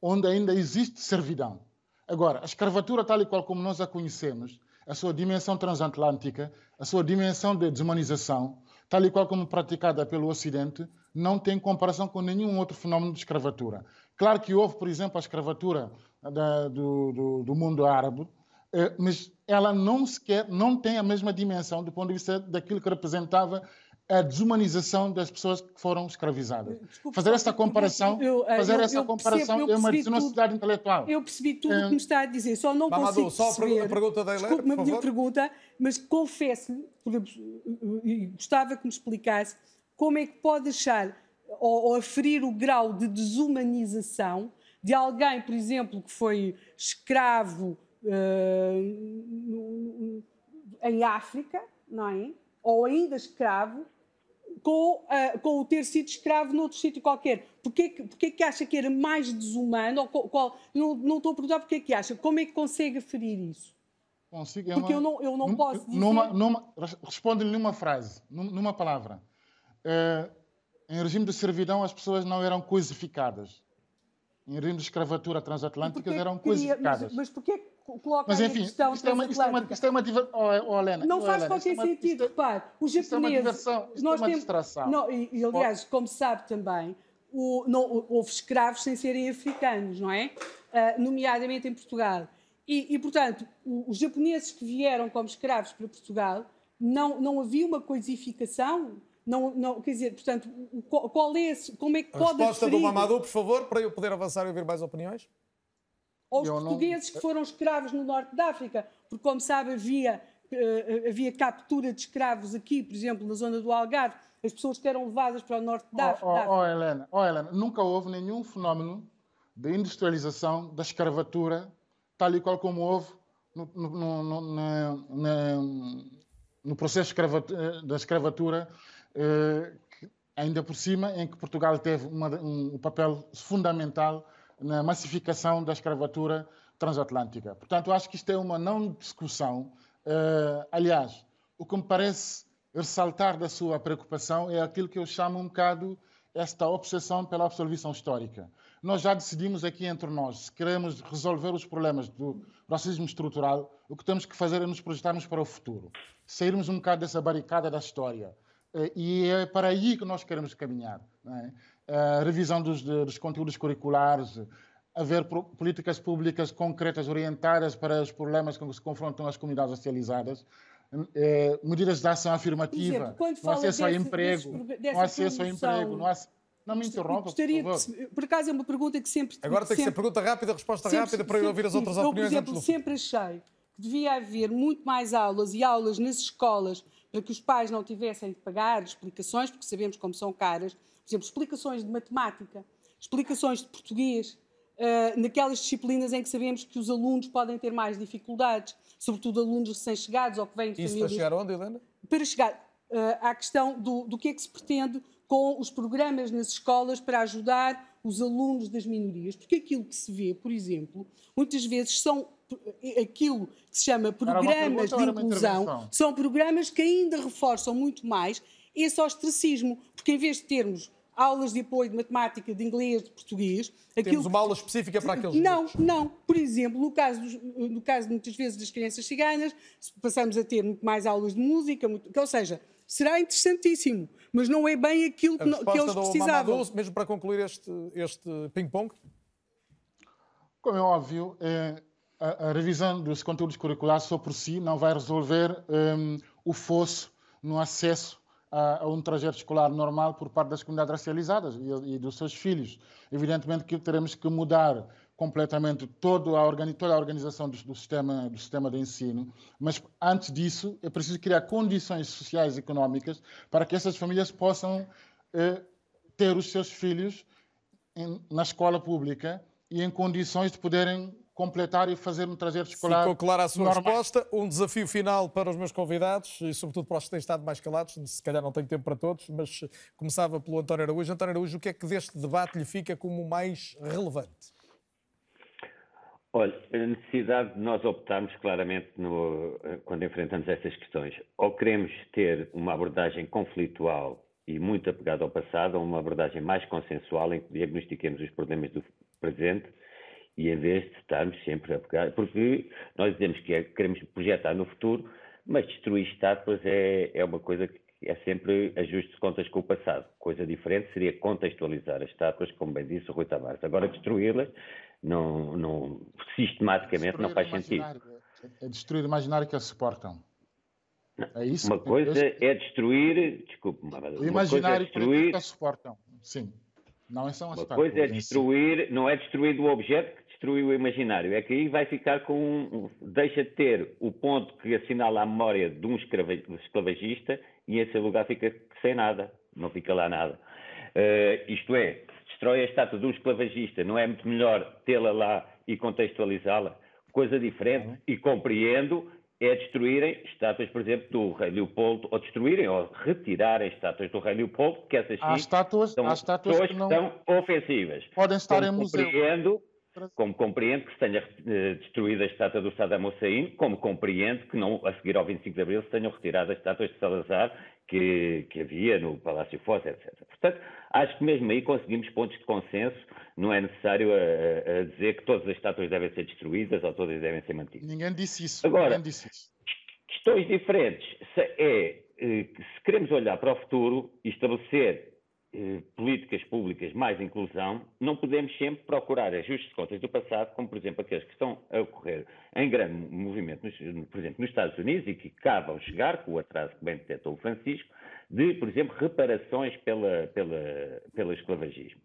onde ainda existe servidão. Agora, a escravatura, tal e qual como nós a conhecemos, a sua dimensão transatlântica, a sua dimensão de desumanização, tal e qual como praticada pelo Ocidente, não tem comparação com nenhum outro fenómeno de escravatura. Claro que houve, por exemplo, a escravatura da, do, do, do, mundo árabe, eh, mas ela não sequer não tem a mesma dimensão do ponto de vista daquilo que representava a desumanização das pessoas que foram escravizadas. Desculpe, fazer esta comparação, eu, eu, fazer eu, essa comparação percebo, é uma desonestidade intelectual. Eu percebi tudo o é... que me está a dizer, só não Mamadou, consigo só perceber. Só a pergunta da Helena, por favor. pergunta, mas confesso-lhe, gostava que me explicasse como é que pode achar ou, ou aferir o grau de desumanização de alguém, por exemplo, que foi escravo uh, em África, não é? Ou ainda escravo, com, uh, com o ter sido escravo noutro sítio qualquer. Porquê, porquê que acha que era mais desumano? Qual, qual, não, não estou a perguntar porquê que acha. Como é que consegue aferir isso? Consigo, é Porque uma, eu não, eu não posso dizer... Numa, numa, Responde-lhe numa frase, numa palavra. Uh, em regime de servidão, as pessoas não eram coisificadas. Em regime de escravatura transatlântica, eram coisificadas. Mas, mas porquê coloca mas, enfim, questão isto é uma, isto é uma, isto é uma diver... oh, oh, Helena, Não oh, faz Helena, qualquer é sentido, repare. Os japoneses... Isto é uma diversão, isto nós é uma temos, distração. Não, e, e, aliás, como sabe também, o, não, houve escravos sem serem africanos, não é? Uh, nomeadamente em Portugal. E, e portanto, o, os japoneses que vieram como escravos para Portugal, não, não havia uma coisificação não, não, quer dizer, portanto, qual é esse, como é que pode A resposta do Mamadou, por favor, para eu poder avançar e ouvir mais opiniões aos eu portugueses não... que foram escravos no norte da África, porque, como sabe, havia, uh, havia captura de escravos aqui, por exemplo, na zona do Algarve, as pessoas que eram levadas para o norte da África. Oh, oh, oh, Helena, oh, Helena, nunca houve nenhum fenómeno de industrialização da escravatura, tal e qual como houve no, no, no, no processo da escravatura, eh, ainda por cima, em que Portugal teve uma, um, papel fundamental na massificação da escravatura transatlântica. Portanto, acho que isto é uma não discussão. Uh, aliás, o que me parece ressaltar da sua preocupação é aquilo que eu chamo um bocado esta obsessão pela absolvição histórica. nós já decidimos aqui entre nós, se queremos resolver os problemas do racismo estrutural, o que temos que fazer é nos projetarmos para o futuro, sairmos um bocado dessa barricada da história. Eh, e é para aí que nós queremos caminhar. É? A revisão dos, dos conteúdos curriculares, haver políticas públicas concretas orientadas para os problemas com que se confrontam as comunidades racializadas, é, medidas de ação afirmativa, exemplo, no acesso ao emprego, no acesso ao emprego, no acesso não me interrompa, Gostaria por favor. Por acaso é uma pergunta que sempre... Agora tem sempre, que ser pergunta rápida, resposta sempre, rápida, para eu ouvir as outras eu, opiniões. Eu, por exemplo, sempre achei que devia haver muito mais aulas e aulas nas escolas para que os pais não tivessem de pagar explicações, porque sabemos como são caras. Por exemplo, explicações de matemática, explicações de português, uh, naquelas disciplinas em que sabemos que os alunos podem ter mais dificuldades, sobretudo alunos recém-chegados ou que vêm de Isso famílias... para chegar onde, Helena? Para chegar uh, à questão do, do que é que se pretende com os programas nas escolas para ajudar os alunos das minorias. Porque aquilo que se vê, por exemplo, muitas vezes são aquilo que se chama programas de inclusão, são programas que ainda reforçam muito mais esse ostracismo. Porque em vez de termos aulas de apoio de matemática, de inglês, de português. Temos uma aula específica para aqueles Não, grupos. não. Por exemplo, no caso, dos, no caso muitas vezes das crianças ciganas, passamos a ter muito mais aulas de música, muito, ou seja, será interessantíssimo, mas não é bem aquilo que, que eles precisavam. Mamadou, mesmo para concluir este, este ping-pong? Como é óbvio, é, a, a, revisão dos conteúdos curriculares só por si não vai resolver um, o fosso no acesso a, a, um trajeto escolar normal por parte das comunidades racializadas e, e dos seus filhos. Evidentemente que teremos que mudar completamente toda a, toda a organização do, do, sistema, do sistema de ensino, mas antes disso é preciso criar condições sociais e económicas para que essas famílias possam eh, ter os seus filhos em, na escola pública e em condições de poderem completar e fazer um trajeto escolar. Ficou clara a sua normal. resposta. Um desafio final para os meus convidados e, sobretudo, para os que têm estado mais calados. Se calhar não tenho tempo para todos, mas começava pelo António Araújo. António Araújo, o que é que deste debate lhe fica como mais relevante? Olha, a necessidade de nós optarmos claramente no, quando enfrentamos estas questões. Ou queremos ter uma abordagem conflitual e muito apegada ao passado, ou uma abordagem mais consensual em que diagnostiquemos os problemas do presente e em vez de estarmos sempre a pegar, porque nós dizemos que é, queremos projetar no futuro, mas destruir estátuas é, é uma coisa que é sempre ajuste de contas com o passado. Coisa diferente seria contextualizar as estátuas, como bem disse o Rui Tavares. Agora, destruí-las, não, não, sistematicamente, não faz sentido. É destruir o imaginário que as suportam. É isso? Uma coisa é destruir, desculpe, o imaginário é destruir... que as suportam. Sim. Não são as Uma coisa é destruir, não é destruir do objeto destrui o imaginário, é que aí vai ficar com um, deixa de ter o ponto que assinala a memória de um esclavagista e em seu lugar fica sem nada, não fica lá nada. Uh, isto é, se destrói a estátua de um esclavagista, não é muito melhor tê-la lá e contextualizá-la? Coisa diferente, uhum. e compreendo, é destruírem estátuas, por exemplo, do rei Leopoldo, ou destruírem ou retirarem estátuas do rei Leopoldo, que essas sim estátuas, são, há estátuas que, não são ofensivas. Podem estar como em museu. Compreendo, como compreendo que se tenha uh, destruído a estátua do Saddam Hussein, como compreendo que não, a seguir ao 25 de Abril, se tenham retirado as estátuas de Salazar que, que havia no Palácio Foz, etc. Portanto, acho que mesmo aí conseguimos pontos de consenso, não é necessário a, eh, a dizer que todas as estátuas devem ser destruídas ou todas devem ser mantidas. Ninguém disse isso. Agora, disse isso. questões diferentes se é se queremos olhar para o futuro e estabelecer eh, políticas públicas mais inclusão, não podemos sempre procurar ajustes de contas do passado, como por exemplo aqueles que estão a ocorrer em grande movimento, por exemplo, nos Estados Unidos e que acabam de chegar, com o atraso que bem detectou o Francisco, de, por exemplo, reparações pela, pela, pelo esclavagismo.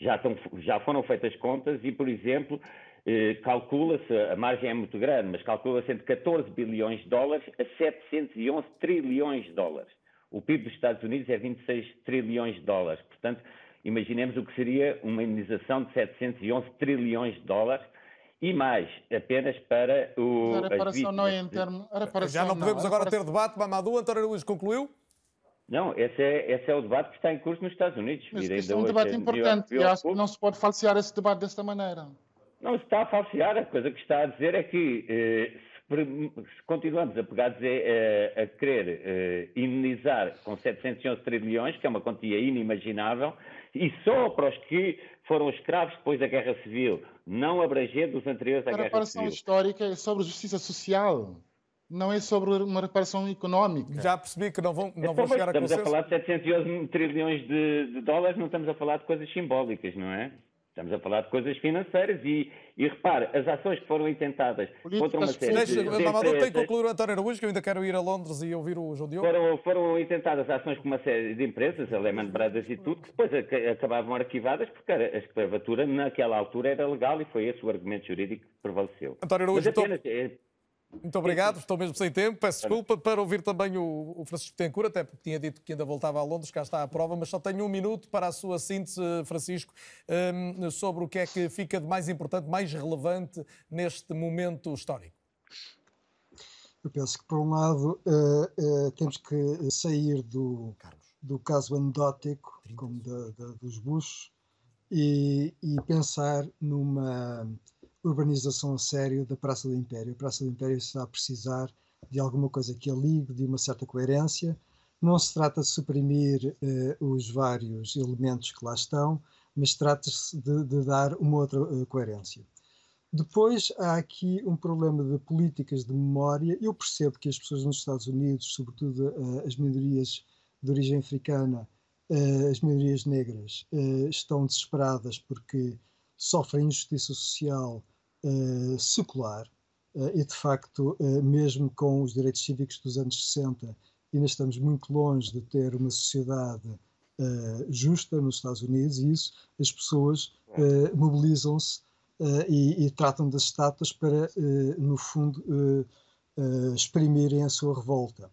Já, estão, já foram feitas contas e, por exemplo, eh, calcula-se, a margem é muito grande, mas calcula-se entre 14 bilhões de dólares a 711 trilhões de dólares. O PIB dos Estados Unidos é 26 trilhões de dólares. Portanto, imaginemos o que seria uma indenização de 711 trilhões de dólares e mais apenas para o. Mas a reparação não é em termos. Já não podemos não. agora reparação... ter debate. Mamadou, António Luís concluiu? Não, esse é, esse é o debate que está em curso nos Estados Unidos. Mas este é um debate importante e acho que não se pode falsear esse debate desta maneira. Não se está a falsear. A coisa que está a dizer é que eh, continuamos apegados a, a, a querer uh, imunizar com 711 trilhões, que é uma quantia inimaginável, e só para os que foram escravos depois da Guerra Civil, não abrangendo os anteriores à Guerra Civil. A reparação histórica é sobre justiça social não é sobre uma reparação económica. Já percebi que não vão, não então, vão chegar a Estamos a falar de 711 trilhões de, de, dólares, não estamos a falar de coisas simbólicas, não é? Estamos a falar de coisas financeiras e, e repare, as ações que foram intentadas contra uma série Deixa, de, Mamadou, tem que concluir o António Araújo, que eu ainda quero ir a Londres e ouvir o João Diogo. Foram, foram intentadas ações com uma série de empresas, Lehman Brothers e tudo, que depois acabavam arquivadas porque a escravatura naquela altura era legal e foi esse o argumento jurídico que prevaleceu. António Araújo, apenas, é, muito obrigado, estou mesmo sem tempo, peço desculpa para ouvir também o, o Francisco Tencourt, até porque tinha dito que ainda voltava a Londres, cá está a prova, mas só tenho um minuto para a sua síntese, Francisco, um, sobre o que é que fica de mais importante, mais relevante neste momento histórico. Eu penso que, por um lado, uh, uh, temos que sair do, do caso anedótico, como da, da, dos Bush, e, e pensar numa urbanização a sério da Praça do Império. A Praça do Império está a precisar de alguma coisa que a ligue, de uma certa coerência. Não se trata de suprimir eh, os vários elementos que lá estão, mas trata-se de, de, dar uma outra uh, coerência. Depois há aqui um problema de políticas de memória. Eu percebo que as pessoas nos Estados Unidos, sobretudo uh, as minorias de origem africana, uh, as minorias negras, estão desesperadas porque sofrem injustiça social secular uh, e, de facto, uh, mesmo com os direitos cívicos dos anos 60, ainda estamos muito longe de ter uma sociedade justa nos Estados Unidos e isso as pessoas mobilizam-se e, e, tratam das estátuas para, no fundo, exprimirem a sua revolta.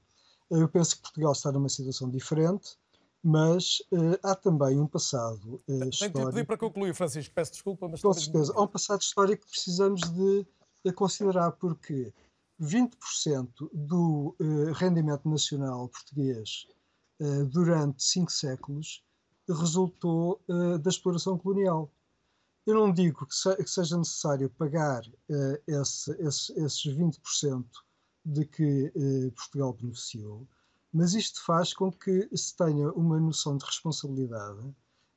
Eu penso que Portugal está numa situação diferente mas uh, há também um passado uh, histórico. Tenho que pedir para concluir, Francisco, peço desculpa, mas. Com certeza, há um passado histórico que precisamos de, de considerar, porque 20% do uh, rendimento nacional português durante cinco séculos resultou da exploração colonial. Eu não digo que, se, que seja necessário pagar esse, esse, esses 20% de que Portugal beneficiou, mas isto faz com que se tenha uma noção de responsabilidade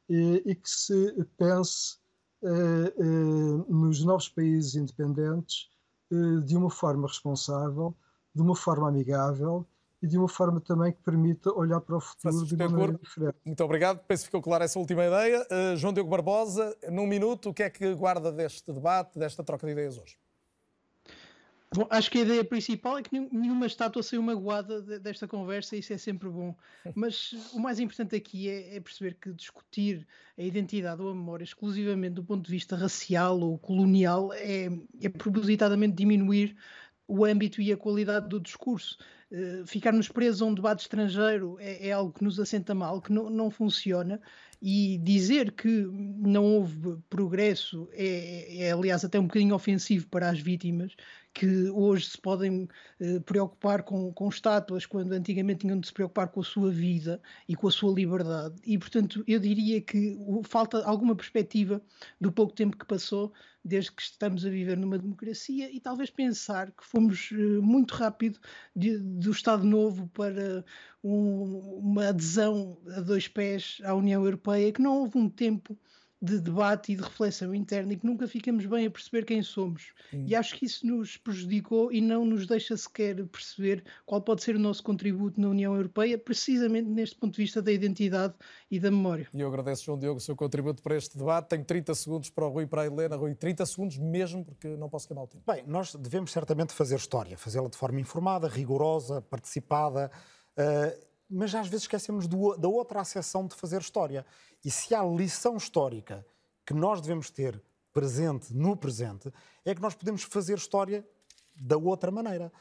e, e que se pense uh, uh, nos novos países independentes uh, de uma forma responsável, de uma forma amigável e de uma forma também que permita olhar para o futuro de uma maneira diferente. Muito obrigado. Penso que ficou clara essa última ideia. João Diogo Barbosa, num minuto, o que é que guarda deste debate, desta troca de ideias hoje? Bom, acho que a ideia principal é que nenhuma estátua saiu magoada desta conversa isso é sempre bom. Mas o mais importante aqui é, é, perceber que discutir a identidade ou a memória exclusivamente do ponto de vista racial ou colonial é, é propositadamente diminuir o âmbito e a qualidade do discurso. Uh, ficarmos presos a um debate estrangeiro é, é, algo que nos assenta mal, que não, não funciona, e dizer que não houve progresso é, é, aliás, até um bocadinho ofensivo para as vítimas, que hoje se podem eh, preocupar com, com estátuas, quando antigamente tinham de se preocupar com a sua vida e com a sua liberdade. E, portanto, eu diria que falta alguma perspectiva do pouco tempo que passou desde que estamos a viver numa democracia e talvez pensar que fomos eh, muito rápido de, do Estado Novo para um, uma adesão a dois pés à União Europeia, que não houve um tempo de debate e de reflexão interna e que nunca ficamos bem a perceber quem somos. Sim. E acho que isso nos prejudicou e não nos deixa sequer perceber qual pode ser o nosso contributo na União Europeia, precisamente neste ponto de vista da identidade e da memória. E eu agradeço, João Diogo, o seu contributo para este debate. Tenho 30 segundos para o Rui e para a Helena. Rui, 30 segundos mesmo, porque não posso queimar o tempo. Bem, nós devemos certamente fazer história, fazê-la de forma informada, rigorosa, participada. Uh, mas às vezes esquecemos do, da outra acessão de fazer história. E se há lição histórica que nós devemos ter presente no presente, é que nós podemos fazer história da outra maneira.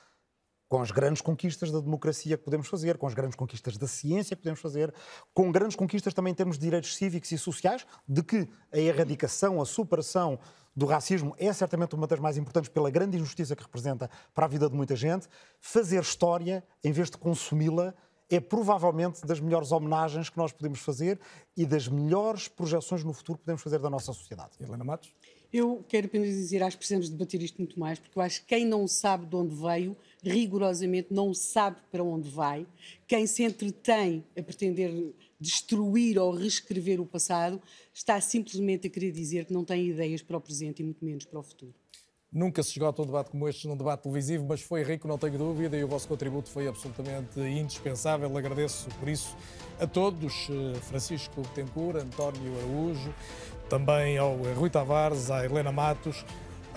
Com as grandes conquistas da democracia que podemos fazer, com as grandes conquistas da ciência que podemos fazer, com grandes conquistas também em termos de direitos cívicos e sociais, de que a erradicação, a superação do racismo é certamente uma das mais importantes pela grande injustiça que representa para a vida de muita gente. Fazer história, em vez de consumi-la, é provavelmente das melhores homenagens que nós podemos fazer e das melhores projeções no futuro que podemos fazer da nossa sociedade. Helena Matos? Eu quero apenas dizer, acho que precisamos debater isto muito mais, porque eu acho que quem não sabe de onde veio, rigorosamente não sabe para onde vai. Quem se entretém a pretender destruir ou reescrever o passado, está simplesmente a querer dizer que não tem ideias para o presente e muito menos para o futuro. Nunca se esgota um debate como este num debate televisivo, mas foi rico, não tenho dúvida, e o vosso contributo foi absolutamente indispensável. Agradeço por isso a todos, eh, Francisco Betancourt, António Araújo, também ao Rui Tavares, à Helena Matos,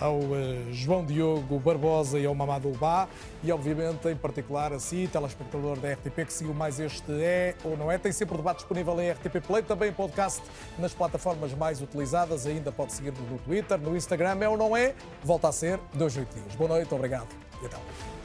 ao uh, João Diogo Barbosa e ao Mamadou Bá e, obviamente, em particular a si, telespectador da RTP, que seguiu mais este É ou Não É. Tem sempre o debate disponível em RTP Play, também em podcast nas plataformas mais utilizadas. Ainda pode seguir-nos no Twitter, no Instagram. É ou Não É? Volta a ser dois, oito dias. Boa noite, obrigado e até lá.